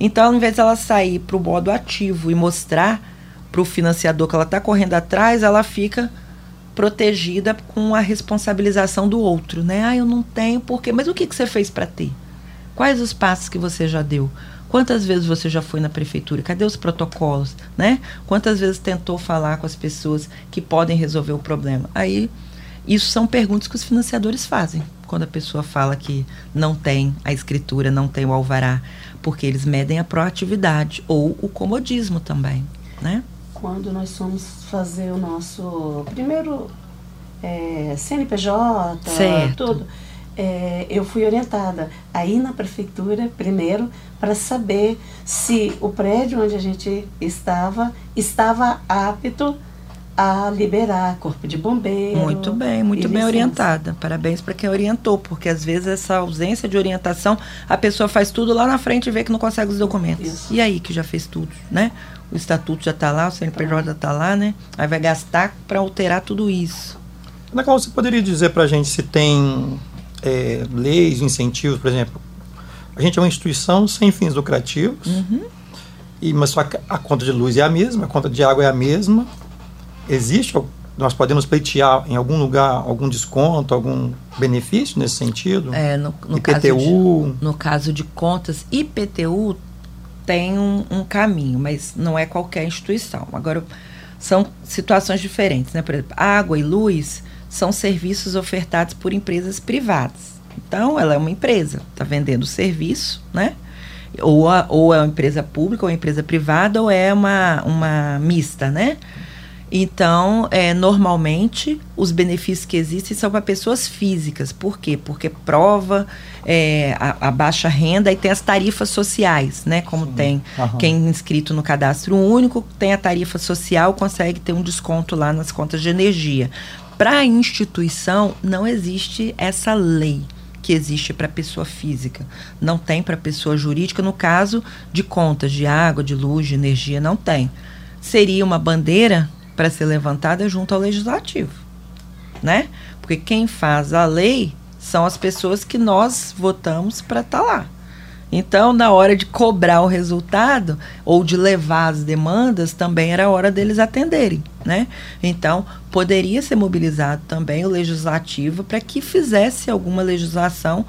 Então, ao invés dela sair para o modo ativo e mostrar para o financiador que ela está correndo atrás, ela fica protegida com a responsabilização do outro, né? Ah, eu não tenho porque, mas o que, que você fez para ter? Quais os passos que você já deu? Quantas vezes você já foi na prefeitura? Cadê os protocolos, né? Quantas vezes tentou falar com as pessoas que podem resolver o problema? Aí, isso são perguntas que os financiadores fazem quando a pessoa fala que não tem a escritura, não tem o alvará, porque eles medem a proatividade ou o comodismo também, né? Quando nós fomos fazer o nosso primeiro é, CNPJ, certo. tudo, é, eu fui orientada aí na prefeitura primeiro para saber se o prédio onde a gente estava estava apto a liberar corpo de bombeiro. Muito bem, muito bem orientada. Parabéns para quem orientou, porque às vezes essa ausência de orientação, a pessoa faz tudo lá na frente e vê que não consegue os documentos. Isso. E aí que já fez tudo, né? O estatuto já está lá, o CNPJ já está lá, né? Aí vai gastar para alterar tudo isso. Ana Cláudia, você poderia dizer para a gente se tem é, leis, incentivos, por exemplo? A gente é uma instituição sem fins lucrativos, uhum. e, mas só a, a conta de luz é a mesma, a conta de água é a mesma, existe, nós podemos pleitear em algum lugar algum desconto, algum benefício nesse sentido? É, no, no IPTU? Caso de, no caso de contas, IPTU tem um, um, caminho, mas não é qualquer instituição. Agora, são situações diferentes, né? Por exemplo, água e luz são serviços ofertados por empresas privadas. Então, ela é uma empresa, está vendendo serviço, né? Ou, a, ou é uma empresa pública, ou é uma empresa privada, ou é uma, uma mista, né? Então, é, normalmente, os benefícios que existem são para pessoas físicas. Por quê? Porque prova é, a, a, baixa renda e tem as tarifas sociais, né? Como Sim. tem uhum. quem inscrito no cadastro único, tem a tarifa social, consegue ter um desconto lá nas contas de energia. Para a instituição, não existe essa lei que existe para pessoa física. Não tem para pessoa jurídica, no caso de contas de água, de luz, de energia, não tem. Seria uma bandeira para ser levantada junto ao legislativo, né? Porque quem faz a lei são as pessoas que nós votamos para estar tá lá. Então, na hora de cobrar o resultado ou de levar as demandas, também era hora deles atenderem, né? Então, poderia ser mobilizado também o legislativo para que fizesse alguma legislação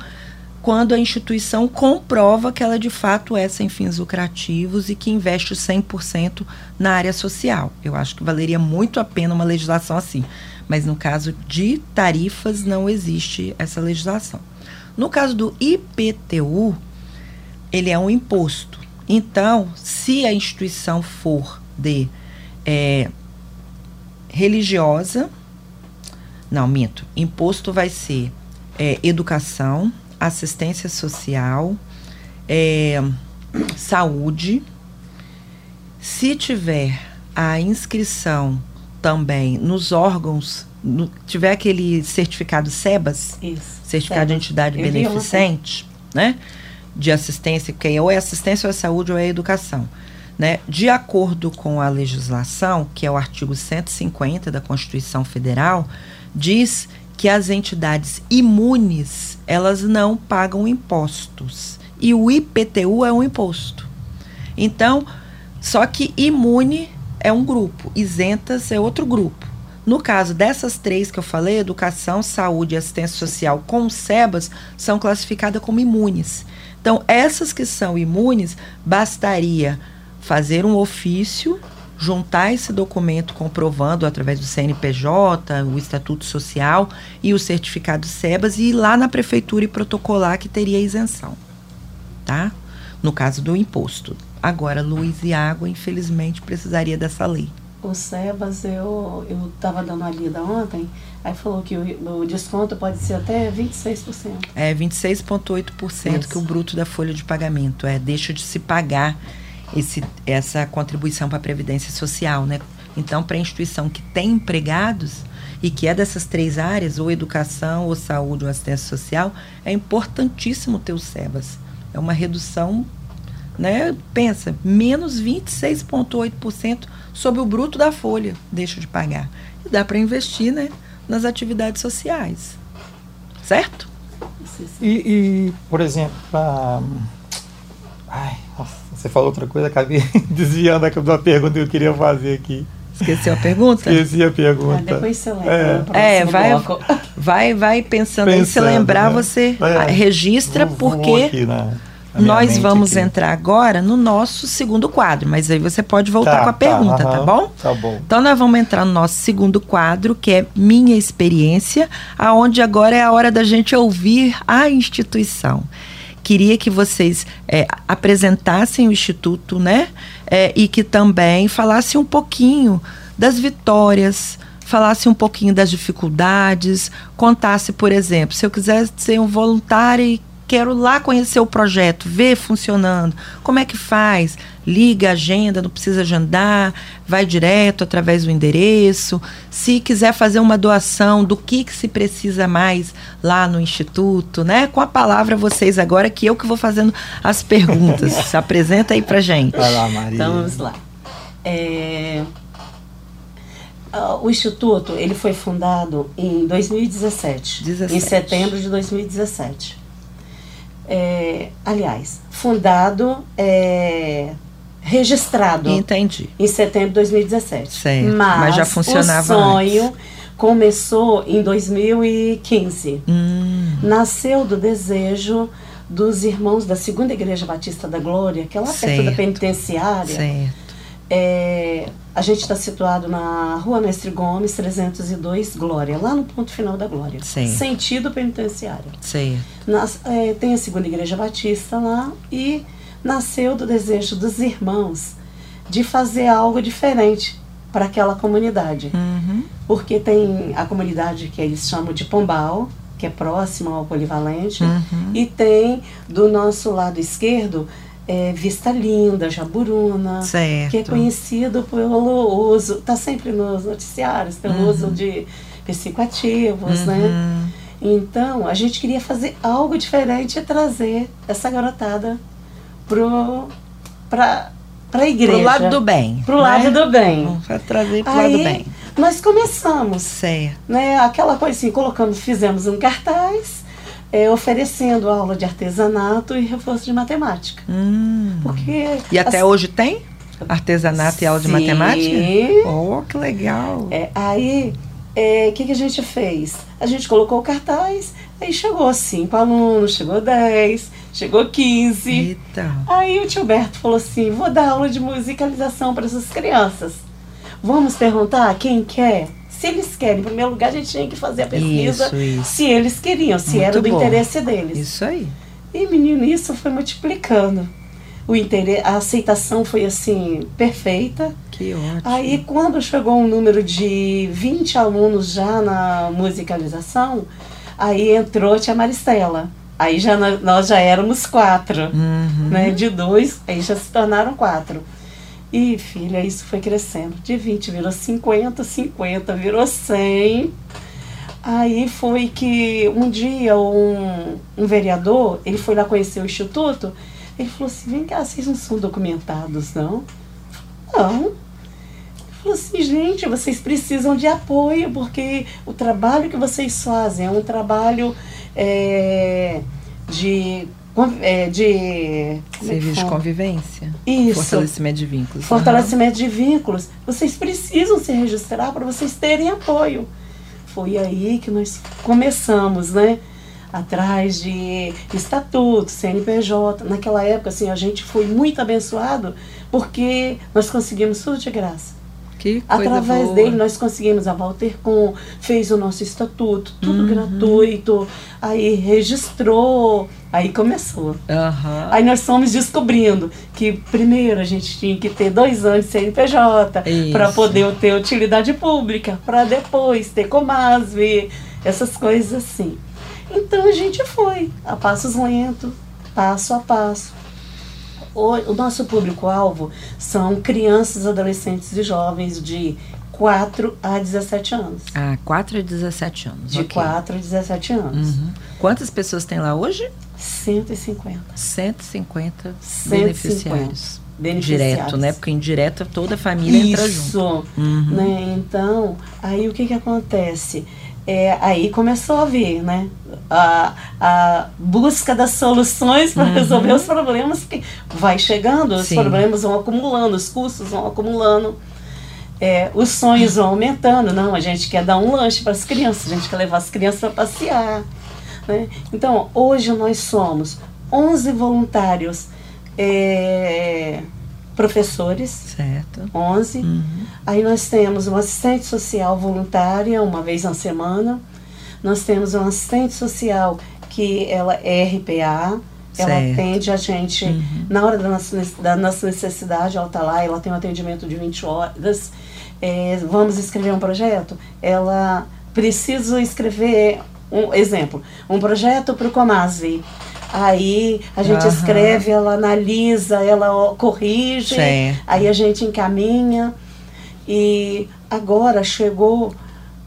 quando a instituição comprova que ela de fato é sem fins lucrativos e que investe 100% na área social. Eu acho que valeria muito a pena uma legislação assim. Mas no caso de tarifas, não existe essa legislação. No caso do IPTU, ele é um imposto. Então, se a instituição for de é, religiosa, não, minto, imposto vai ser é, educação, assistência social, é, saúde. Se tiver a inscrição também nos órgãos, no, tiver aquele certificado SEBAS, Isso, certificado de entidade Eu beneficente, né? De assistência, que é ou é assistência ou é saúde ou é educação. Né? De acordo com a legislação, que é o artigo 150 da Constituição Federal, diz que as entidades imunes, elas não pagam impostos. E o IPTU é um imposto. Então, só que imune é um grupo, isentas é outro grupo. No caso dessas três que eu falei, educação, saúde e assistência social com SEBAS, são classificadas como imunes. Então, essas que são imunes, bastaria fazer um ofício juntar esse documento comprovando através do CNPJ, o Estatuto Social e o certificado SEBAS e ir lá na prefeitura e protocolar que teria isenção, tá? No caso do imposto. Agora, luz e água, infelizmente, precisaria dessa lei. O SEBAS, eu estava dando uma lida ontem, aí falou que o, o desconto pode ser até 26%. É, 26,8% que o bruto da folha de pagamento. É, deixa de se pagar esse, essa contribuição para a Previdência Social, né? Então, para a instituição que tem empregados e que é dessas três áreas, ou educação, ou saúde, ou assistência social, é importantíssimo ter o SEBAS. É uma redução, né? Pensa, menos 26,8% sobre o bruto da folha deixa de pagar. E dá para investir, né? Nas atividades sociais. Certo? E, e por exemplo, pra... Ai, você falou outra coisa, acabei (laughs) desviando da pergunta que eu queria fazer aqui. Esqueceu a pergunta? Esqueci a pergunta. Ah, depois você lembra. É, é vai, vai, vai pensando, pensando aí. Se lembrar, né? você é, registra, vou, porque vou nós vamos aqui. entrar agora no nosso segundo quadro. Mas aí você pode voltar tá, com a pergunta, tá, tá bom? Tá bom. Então nós vamos entrar no nosso segundo quadro, que é Minha Experiência, aonde agora é a hora da gente ouvir a instituição queria que vocês é, apresentassem o Instituto, né? É, e que também falassem um pouquinho das vitórias, falasse um pouquinho das dificuldades, contasse, por exemplo, se eu quiser ser um voluntário e quero lá conhecer o projeto, ver funcionando, como é que faz? Liga a agenda, não precisa agendar, vai direto através do endereço. Se quiser fazer uma doação do que, que se precisa mais lá no instituto, né? Com a palavra vocês agora, que eu que vou fazendo as perguntas. (laughs) se apresenta aí pra gente. Vai lá, Maria. Então vamos lá. É, o instituto ele foi fundado em 2017, 17. em setembro de 2017 é, aliás, fundado, é, registrado. Entendi. Em setembro de 2017. Certo. Mas, mas já funcionava o sonho antes. começou em 2015. Hum. Nasceu do desejo dos irmãos da Segunda Igreja Batista da Glória, que é lá certo. perto da penitenciária. Certo. É, a gente está situado na Rua Mestre Gomes, 302, Glória, lá no ponto final da Glória. Sim. Sentido penitenciário. Sim. Nas, é, tem a Segunda Igreja Batista lá e nasceu do desejo dos irmãos de fazer algo diferente para aquela comunidade. Uhum. Porque tem a comunidade que eles chamam de Pombal, que é próxima ao Polivalente, uhum. e tem do nosso lado esquerdo é, Vista Linda, Jaburuna, certo. que é conhecido pelo uso, está sempre nos noticiários, pelo uhum. uso de psicoativos, né? uhum. né? Então, a gente queria fazer algo diferente e trazer essa garotada pro para para a igreja. Pro lado do bem. Pro né? lado do bem. Vamos trazer pro Aí, lado do bem. Nós começamos. Certo. Né, aquela coisa assim, colocando, fizemos um cartaz é, oferecendo aula de artesanato e reforço de matemática. Hum. Porque e até assim, hoje tem artesanato e aula de matemática? Oh, que legal! É, aí, o é, que, que a gente fez? A gente colocou o cartaz, aí chegou cinco alunos, chegou 10, chegou 15. Eita. Aí o tio Berto falou assim: vou dar aula de musicalização para essas crianças. Vamos perguntar quem quer? se eles querem. Em primeiro lugar, a gente tinha que fazer a pesquisa isso, isso. se eles queriam, se Muito era do bom. interesse deles. Isso aí. E, menino, isso foi multiplicando. O interesse, a aceitação foi assim, perfeita. Que ótimo. Aí, quando chegou um número de 20 alunos já na musicalização, aí entrou a tia Maristela. Aí já nós já éramos quatro, uhum. né? De dois, aí já se tornaram quatro. E, filha, isso foi crescendo. De 20 virou 50, 50 virou 100. Aí foi que um dia um, um vereador, ele foi lá conhecer o instituto, ele falou assim, vem cá, vocês não são documentados, não? Não. Falou assim, gente, vocês precisam de apoio, porque o trabalho que vocês fazem é um trabalho é, de é, de é serviço de convivência. Isso. Fortalecimento de vínculos. Fortalecimento uhum. de vínculos. Vocês precisam se registrar para vocês terem apoio. Foi aí que nós começamos, né? Atrás de estatuto, CNPJ. Naquela época, assim, a gente foi muito abençoado porque nós conseguimos tudo de graça. Que Através boa. dele nós conseguimos a Waltercom, fez o nosso estatuto, tudo uhum. gratuito, aí registrou, aí começou. Uhum. Aí nós fomos descobrindo que primeiro a gente tinha que ter dois anos de CNPJ para poder ter utilidade pública, para depois ter Comasve, essas coisas assim. Então a gente foi, a passos lentos, passo a passo. O, nosso público-alvo são crianças, adolescentes e jovens de 4 a 17 anos. Ah, 4 a 17 anos. De ok. 4 a 17 anos. Uhum. Quantas pessoas tem lá hoje? 150. 150 150 beneficiários. beneficiários. Direto, né? Porque indireto toda a família entra junto. Isso. Uhum. Né? Então, aí o que, que acontece? É, aí começou a vir, né? A, a busca das soluções para Uhum. resolver os problemas, porque vai chegando, os Sim. problemas vão acumulando, os custos vão acumulando. É, os sonhos vão aumentando. Não, a gente quer dar um lanche para as crianças, a gente quer levar as crianças para passear. Né? Então, hoje nós somos 11 voluntários é, professores, Certo. 11. Uhum. Aí nós temos uma assistente social voluntária, uma vez na semana. Nós temos uma assistente social que ela é RPA. Ela Certo. atende a gente Uhum. na hora da nossa, da nossa necessidade, ela está lá, ela tem um atendimento de 20 horas. É, vamos escrever um projeto? Ela precisa escrever, um exemplo, um projeto para o Comase. Aí a gente Aham. escreve, ela analisa, ela corrige, Certo. aí a gente encaminha. E agora chegou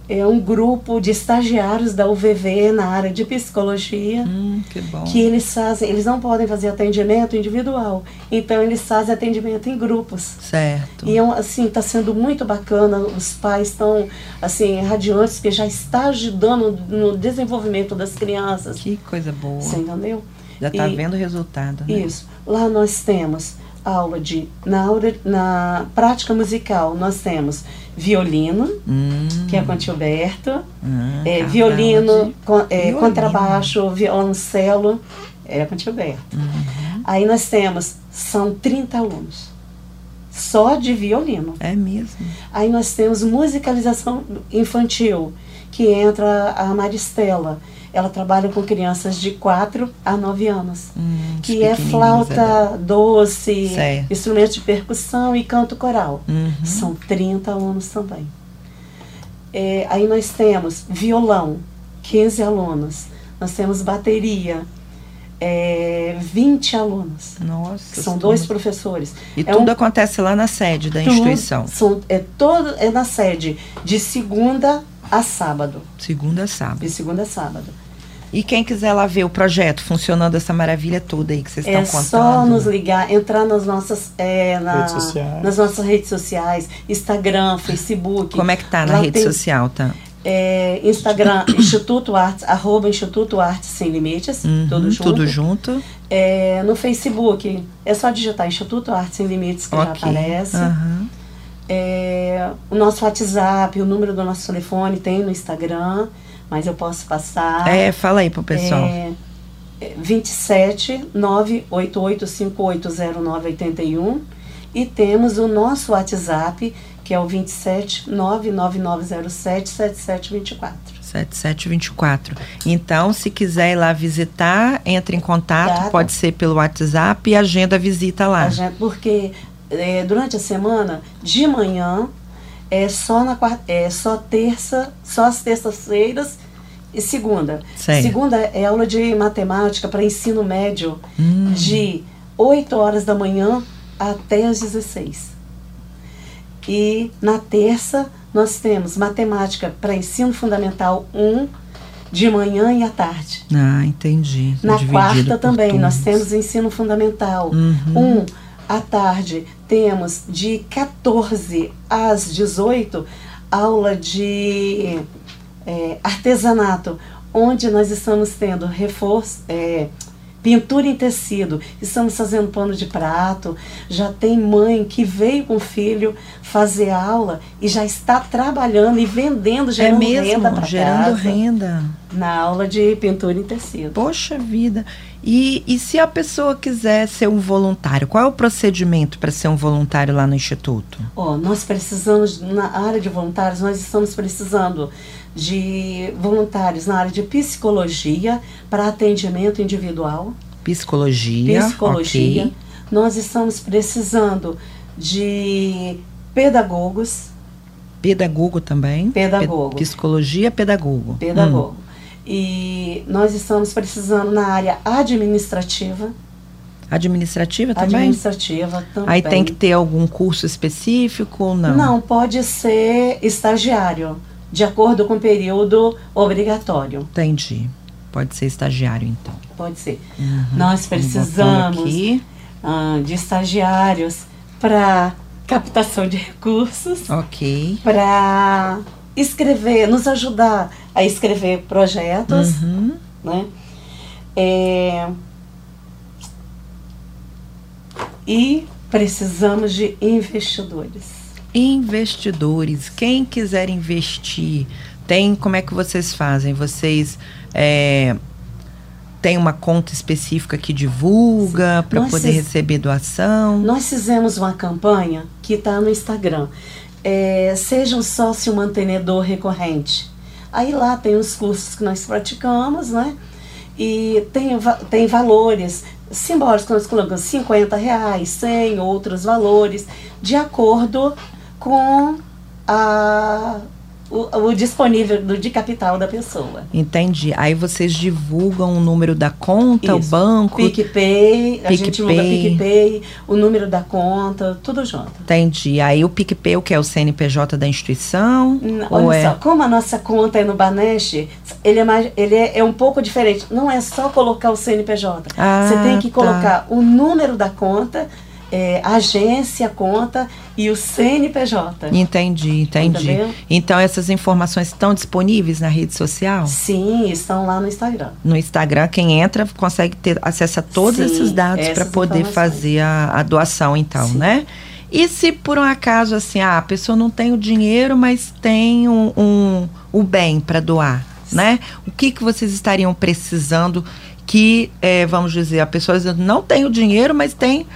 é, um grupo de estagiários da UVV na área de psicologia Hum, que bom. que eles fazem, eles não podem fazer atendimento individual, então eles fazem atendimento em grupos. Certo. E é assim, está sendo muito bacana, os pais estão assim, radiantes, porque já está ajudando no desenvolvimento das crianças. Que coisa boa. Você entendeu? Já está vendo o resultado, né? Isso. Lá nós temos aula de. Na, aula, na prática musical, nós temos violino, Hum, que é com o tio Berto, ah, é, violino, con- é, Violino. contrabaixo, violoncelo, é com o tio Berto. Uhum. Aí nós temos, são 30 alunos, só de violino. É mesmo. Aí nós temos musicalização infantil, que entra a Maristela. Ela trabalha com crianças de 4 a 9 anos. Hum, que é flauta doce, Certo. instrumentos de percussão e canto coral. Uhum. São 30 alunos também. É, aí nós temos violão, 15 alunos. Nós temos bateria, é, 20 alunos. Nossa. São dois professores. E é tudo um- acontece lá na sede da Tudo- instituição. São, é todo é na sede, de segunda a sábado. Segunda a sábado. De segunda a sábado. E quem quiser lá ver o projeto funcionando essa maravilha toda aí que vocês É estão só contando. nos ligar, entrar nas nossas, é, na- Redes sociais. nas nossas redes sociais, Instagram, Facebook. Como é que tá na Lá rede tem, social, tá? É, Instagram, (coughs) Instituto Artes, arroba Instituto Artes Sem Limites, Uhum, tudo junto. Tudo junto. É, no Facebook, é só digitar Instituto Artes Sem Limites que já ok. aparece. Aham. É, o nosso WhatsApp, o número do nosso telefone tem no Instagram, mas eu posso passar. É, fala aí pro pessoal. É, é 27 988580981 e temos o nosso WhatsApp, que é o 27 99907 7724. 7724. Então, se quiser ir lá visitar, entre em contato, Tá. pode ser pelo WhatsApp e agenda a visita lá. Porque é, durante a semana, de manhã, é só na quarta, é só terça, só às terças-feiras e segunda. Certo. Segunda é aula de matemática para ensino médio Hum. de 8 horas da manhã até as 16. E na terça nós temos matemática para ensino fundamental 1 de manhã e à tarde. Ah, entendi. Na quarta também nós turnos. temos ensino fundamental. Uhum. Um, à tarde temos de 14 às 18 aula de é, artesanato, onde nós estamos tendo reforço, é, pintura em tecido, estamos fazendo pano de prato. Já tem mãe que veio com o filho fazer aula e já está trabalhando e vendendo, É gerando renda mesmo, para gerando casa renda. na aula de pintura em tecido. Poxa vida. E, e se a pessoa quiser ser um voluntário, qual é o procedimento para ser um voluntário lá no Instituto? Ó, nós precisamos, na área de voluntários, nós estamos precisando de voluntários na área de psicologia para atendimento individual. Psicologia. Psicologia. ok. Nós estamos precisando de pedagogos, Pedagogo também. Pedagogo. Pe- psicologia, pedagogo. Hum, pedagogo. E nós estamos precisando na área administrativa, Administrativa também? Administrativa também. Aí tem que ter algum curso específico ou não? Não, pode ser estagiário, de acordo com o período obrigatório. Entendi. Pode ser estagiário, então. Pode ser. Uhum. Nós precisamos ah, de estagiários para captação de recursos, Ok. para escrever, nos ajudar a escrever projetos, Uhum. né? É, e precisamos de investidores. Investidores, quem quiser investir, tem como é que vocês fazem? Vocês é, têm uma conta específica que divulga para poder fiz- receber doação? Nós fizemos uma campanha que está no Instagram. É, seja um sócio mantenedor recorrente. Aí lá tem os cursos que nós praticamos, né? E tem, tem valores simbólicos, nós colocamos 50 reais, 100, outros valores, de acordo com a, o, o disponível do, de capital da pessoa. Entendi. Aí vocês divulgam o número da conta, o Isso. banco. PicPay, a gente muda PicPay. PicPay, o número da conta, tudo junto. Entendi. Aí o PicPay, o que é o CNPJ da instituição? N- Olha é? só, como a nossa conta é no Banesh, ele é mais, ele é, é um pouco diferente. Não é só colocar o CNPJ. Ah, Você tem que tá. colocar o número da conta, é, agência, conta e o CNPJ. Entendi, entendi. Entendeu? Então essas informações estão disponíveis na rede social? Sim, estão lá no Instagram. No Instagram, quem entra consegue ter acesso a todos Sim, esses dados para poder fazer a, a doação, então, Sim. né? E se por um acaso assim, ah, a pessoa não tem o dinheiro, mas tem um, um, o bem para doar, né? O que, que vocês estariam precisando que, eh, vamos dizer, a pessoa dizendo, não tem o dinheiro, mas tem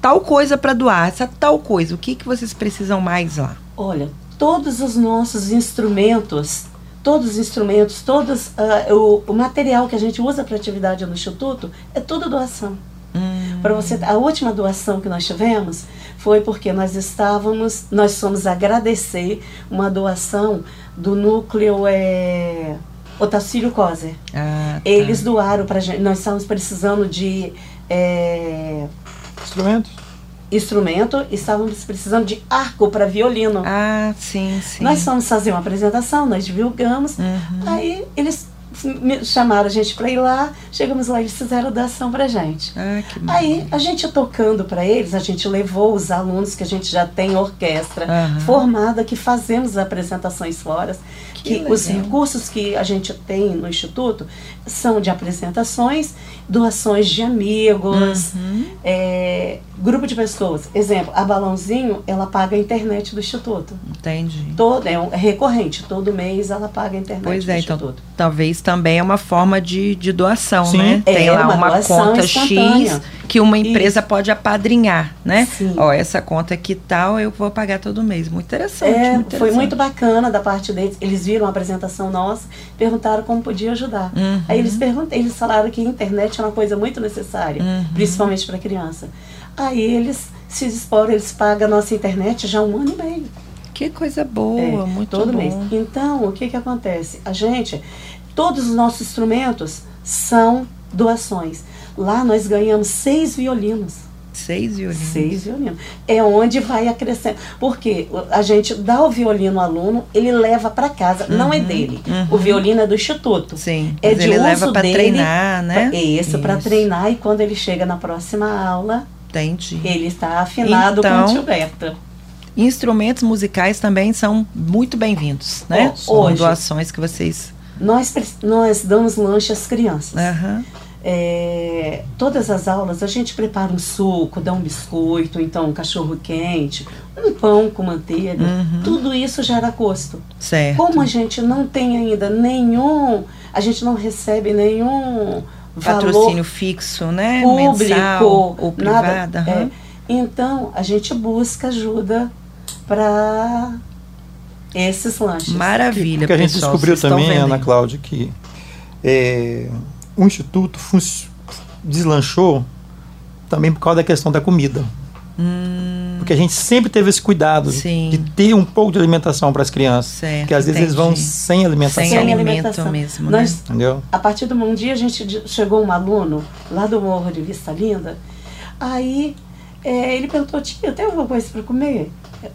tal coisa para doar, essa tal coisa, o que, que vocês precisam mais lá? Olha, todos os nossos instrumentos, todos os instrumentos, todos ah, o, o material que a gente usa para atividade no Instituto é tudo doação. Hum, Para você, a última doação que nós tivemos foi porque nós estávamos, nós fomos agradecer uma doação do núcleo é, Otacílio Coser. ah, tá. Eles doaram para gente. Nós estávamos precisando de é, Instrumentos? instrumento, e estávamos precisando de arco para violino. Ah, sim, sim. Nós fomos fazer uma apresentação, nós divulgamos. Uhum. Aí eles chamaram a gente para ir lá. Chegamos lá, eles fizeram doação para gente. Ah, Aí, a gente tocando para eles, a gente levou os alunos que a gente já tem orquestra Aham. formada, que fazemos apresentações fora. Que Que, os recursos que a gente tem no Instituto são de apresentações, doações de amigos, Uhum. é, grupo de pessoas. Exemplo, a Balãozinho, ela paga a internet do Instituto. Entendi. Todo, é, um- é recorrente, todo mês ela paga a internet Pois do é, então Instituto. talvez também é uma forma de, de doação, Sim. né? É, Tem lá uma uma conta. X que uma empresa pode apadrinhar, né? Sim. Ó, essa conta aqui tal, eu vou pagar todo mês. Muito interessante. É, muito foi interessante. muito bacana da parte deles. Eles viram a apresentação nossa, perguntaram como podia ajudar. Uhum. Aí eles perguntam, eles falaram que a internet é uma coisa muito necessária, Uhum. principalmente para criança. Aí eles se disporam, eles pagam a nossa internet já um ano e meio. Que coisa boa, É, muito todo bom. mês. Então, o que que acontece? A gente, todos os nossos instrumentos são doações. Lá nós ganhamos seis violinos. Seis violinos. Seis violinos. É onde vai acrescentando. Porque a gente dá o violino ao aluno, ele leva para casa. Não é dele. uhum. O violino é do instituto. Sim, É de ele uso leva para treinar, né? É isso, para treinar. E quando ele chega na próxima aula, Entendi. ele está afinado Então, com o Gilberto. Instrumentos musicais também são muito bem-vindos, né? Ó, São hoje- doações que vocês. Nós, nós damos lanche às crianças. Aham. É, todas as aulas a gente prepara um suco, dá um biscoito, então um cachorro quente, um pão com manteiga. Uhum. Tudo isso gera custo. Certo. Como a gente não tem ainda nenhum, a gente não recebe nenhum Patrocínio valor fixo, né? público, Mensal ou nada, privado. aham. é, então a gente busca ajuda para esses lanches. Maravilha, Porque a gente pessoal, descobriu também. Ana Cláudia, que é, o Instituto deslanchou também por causa da questão da comida. Porque a gente sempre teve esse cuidado Hum. Sim. de ter um pouco de alimentação para as crianças. Certo, Porque às vezes eles vão sem alimentação. Sem alimentação. mesmo, né? Nós Entendeu? A partir do um dia a gente chegou um aluno lá do Morro de Vista Linda Aí é, ele perguntou, tia, tem alguma coisa para comer?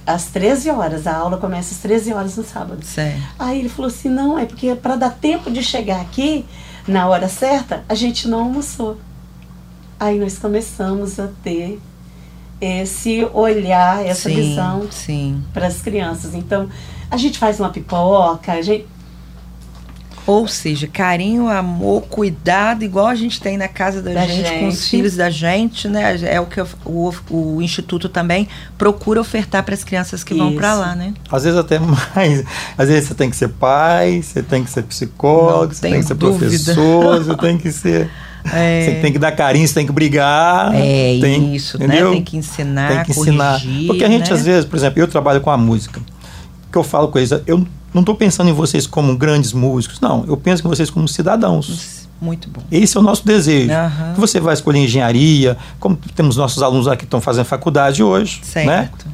Às 13 horas, a aula começa às 13 horas no sábado. Certo. Aí ele falou assim, não, é porque para dar tempo de chegar aqui na hora certa, a gente não almoçou. Aí nós começamos a ter esse olhar, essa sim, visão para as crianças. Então, a gente faz uma pipoca, a gente Ou seja, carinho, amor, cuidado, igual a gente tem na casa da, Da gente, com os gente. filhos da gente, né? É o que eu- o, o Instituto também procura ofertar para as crianças que vão Isso. para lá, né? Às vezes até (laughs) mais. Às vezes você tem que ser pai, você tem que ser psicólogo, Não você tem que ser dúvida. professor, você tem que ser. (laughs) É. Você tem que dar carinho, você tem que brigar. É tem, isso, né? entendeu? Tem que ensinar, Tem que ensinar. corrigir, Porque a gente, né? às vezes, por exemplo, eu trabalho com a música. Que eu falo com eles, eu não estou pensando em vocês como grandes músicos, não. Eu penso em vocês como cidadãos. Muito bom. Esse é o nosso desejo. Que Você vai escolher engenharia, como temos nossos alunos aqui que estão fazendo faculdade hoje, né? Certo.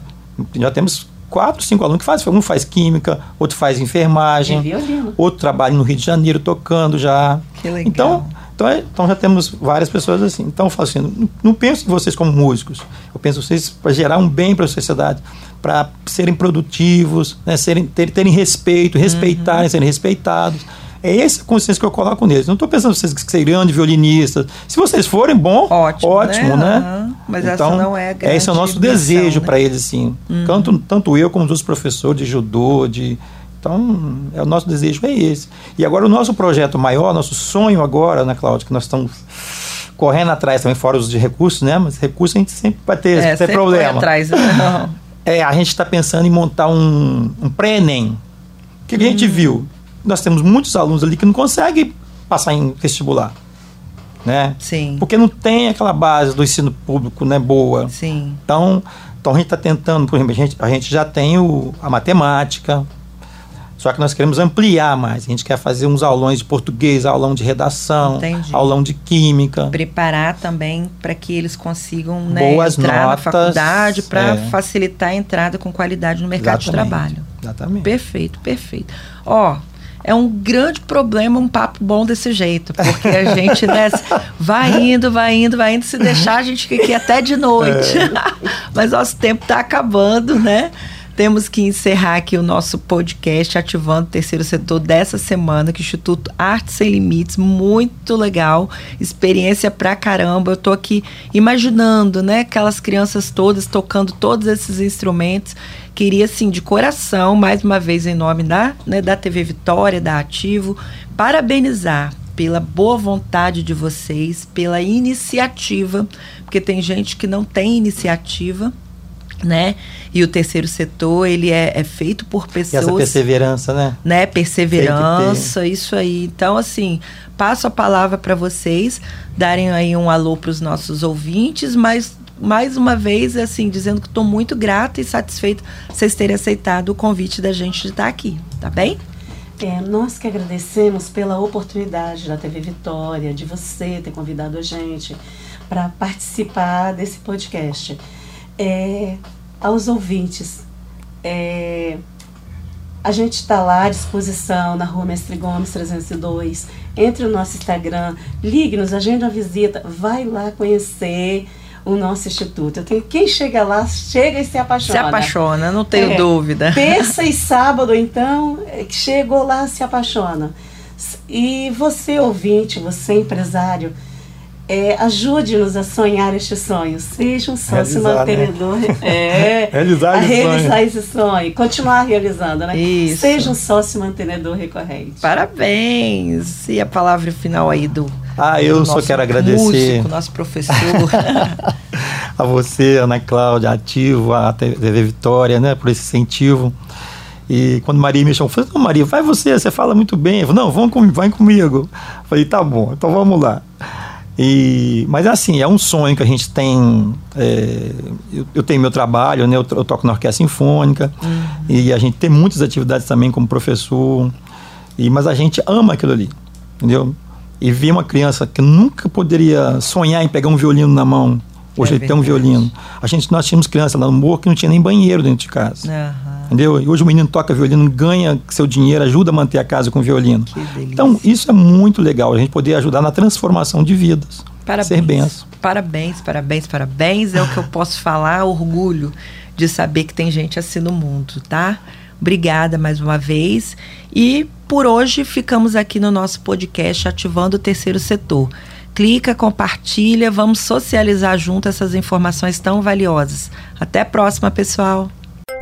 Já temos quatro, cinco alunos que fazem. Um faz química, outro faz enfermagem, violino. outro trabalha no Rio de Janeiro tocando já. Que legal. Então, então, é- então já temos várias pessoas assim. Então eu falo assim, não, não penso em vocês como músicos. Eu penso em vocês para gerar um bem para a sociedade, para serem produtivos, né, serem, ter- terem respeito, Uhum. respeitarem, serem respeitados. É essa consciência que eu coloco neles. Não estou pensando vocês que serem grandes violinistas. Se vocês forem, bom, Ótimo, ótimo, né? né? Aham. Mas essa não é a grande Esse é o nosso desejo né? para eles, sim. Tanto, tanto eu como os outros professores de judô, de. Então, é, o nosso desejo é esse. E agora o nosso projeto maior, nosso sonho agora, né, Cláudia, que nós estamos correndo atrás também, fora os de recursos, né? Mas recursos a gente sempre vai ter, É, ter sempre problema. corre atrás, né? Não. (laughs) É, a gente está pensando em montar um, um pré-ENEM. O que, que a gente Hum. viu? Nós temos muitos alunos ali que não conseguem passar em vestibular. Né? Sim. Porque não tem aquela base do ensino público né, boa. Sim. Então, então a gente está tentando, por exemplo, a gente, a gente já tem o, a matemática, só que nós queremos ampliar mais. A gente quer fazer uns aulões de português, aulão de redação, Entendi. aulão de química. Preparar também para que eles consigam né, Boas entrar na notas, faculdade para é. facilitar a entrada com qualidade no mercado de Exatamente. trabalho. Exatamente. Perfeito, perfeito. Ó, é um grande problema um papo bom desse jeito, porque a gente né, (laughs) vai indo, vai indo, vai indo, se deixar a gente fica aqui até de noite. É. (laughs) Mas nosso tempo está acabando, né? Temos que encerrar aqui o nosso podcast ativando o terceiro setor dessa semana, que o Instituto Arte Sem Limites, muito legal, experiência pra caramba. Eu tô aqui imaginando, né, aquelas crianças todas tocando todos esses instrumentos. Queria, assim, de coração, mais uma vez em nome da, né, da TV Vitória, da Ativo, parabenizar pela boa vontade de vocês, pela iniciativa, porque tem gente que não tem iniciativa, né? E o terceiro setor, ele é, é feito por E pessoas essa perseverança, né? né? Perseverança, isso aí. Então, assim, passo a palavra para vocês darem aí um alô para os nossos ouvintes, mas mais uma vez, assim, dizendo que estou muito grata e satisfeita vocês terem aceitado o convite da gente de estar aqui, tá bem? É, nós que agradecemos pela oportunidade da TV Vitória, de você ter convidado a gente para participar desse podcast. É, aos ouvintes, é, a gente está lá à disposição na rua Mestre Gomes 302. Entre no nosso Instagram, ligue-nos, agende uma visita, vai lá conhecer o nosso instituto. Eu tenho, quem chega lá, chega e se apaixona. Se apaixona, não tenho É. dúvida. (laughs) Terça e sábado, então, é chegou lá, se apaixona. E você, ouvinte, você, empresário, é, ajude-nos a sonhar este sonho. Seja um sócio Realizar, né? mantenedor. (laughs) É, Realizar a esse realizar sonho. esse sonho. Continuar realizando, né? Isso. Seja um sócio mantenedor recorrente. Parabéns! E a palavra final aí do. Ah, eu do só quero agradecer Músico, nosso professor. (laughs) a você, Ana Cláudia, ativo, a TV Vitória, né, por esse incentivo. E quando Maria me chamou, eu falei, não, Maria, vai você, você fala muito bem. Eu falei, não, vamos com, vai comigo. Eu falei, tá bom, então vamos lá. E, mas assim, é um sonho que a gente tem. é, eu, eu tenho meu trabalho, né, eu, eu toco na orquestra sinfônica, e a gente tem muitas atividades também como professor. E, mas a gente ama aquilo ali, entendeu? E vi uma criança que nunca poderia sonhar em pegar um violino na mão. Hoje É ele tem um violino. A gente, nós tínhamos criança lá no morro que não tinha nem banheiro dentro de casa. Aham. Entendeu? E hoje o menino toca violino, ganha seu dinheiro, ajuda a manter a casa com violino. Que delícia. Então, isso é muito legal, a gente poder ajudar na transformação de vidas. parabéns. ser benção. Parabéns, parabéns, parabéns. É o que eu posso falar, orgulho de saber que tem gente assim no mundo, tá? Obrigada mais uma vez. E por hoje ficamos aqui no nosso podcast Ativando o Terceiro Setor. Clica, compartilha, vamos socializar junto essas informações tão valiosas. Até a próxima, pessoal.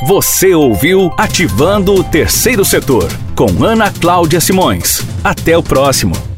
Você ouviu Ativando o Terceiro Setor com Ana Cláudia Simões. Até o próximo.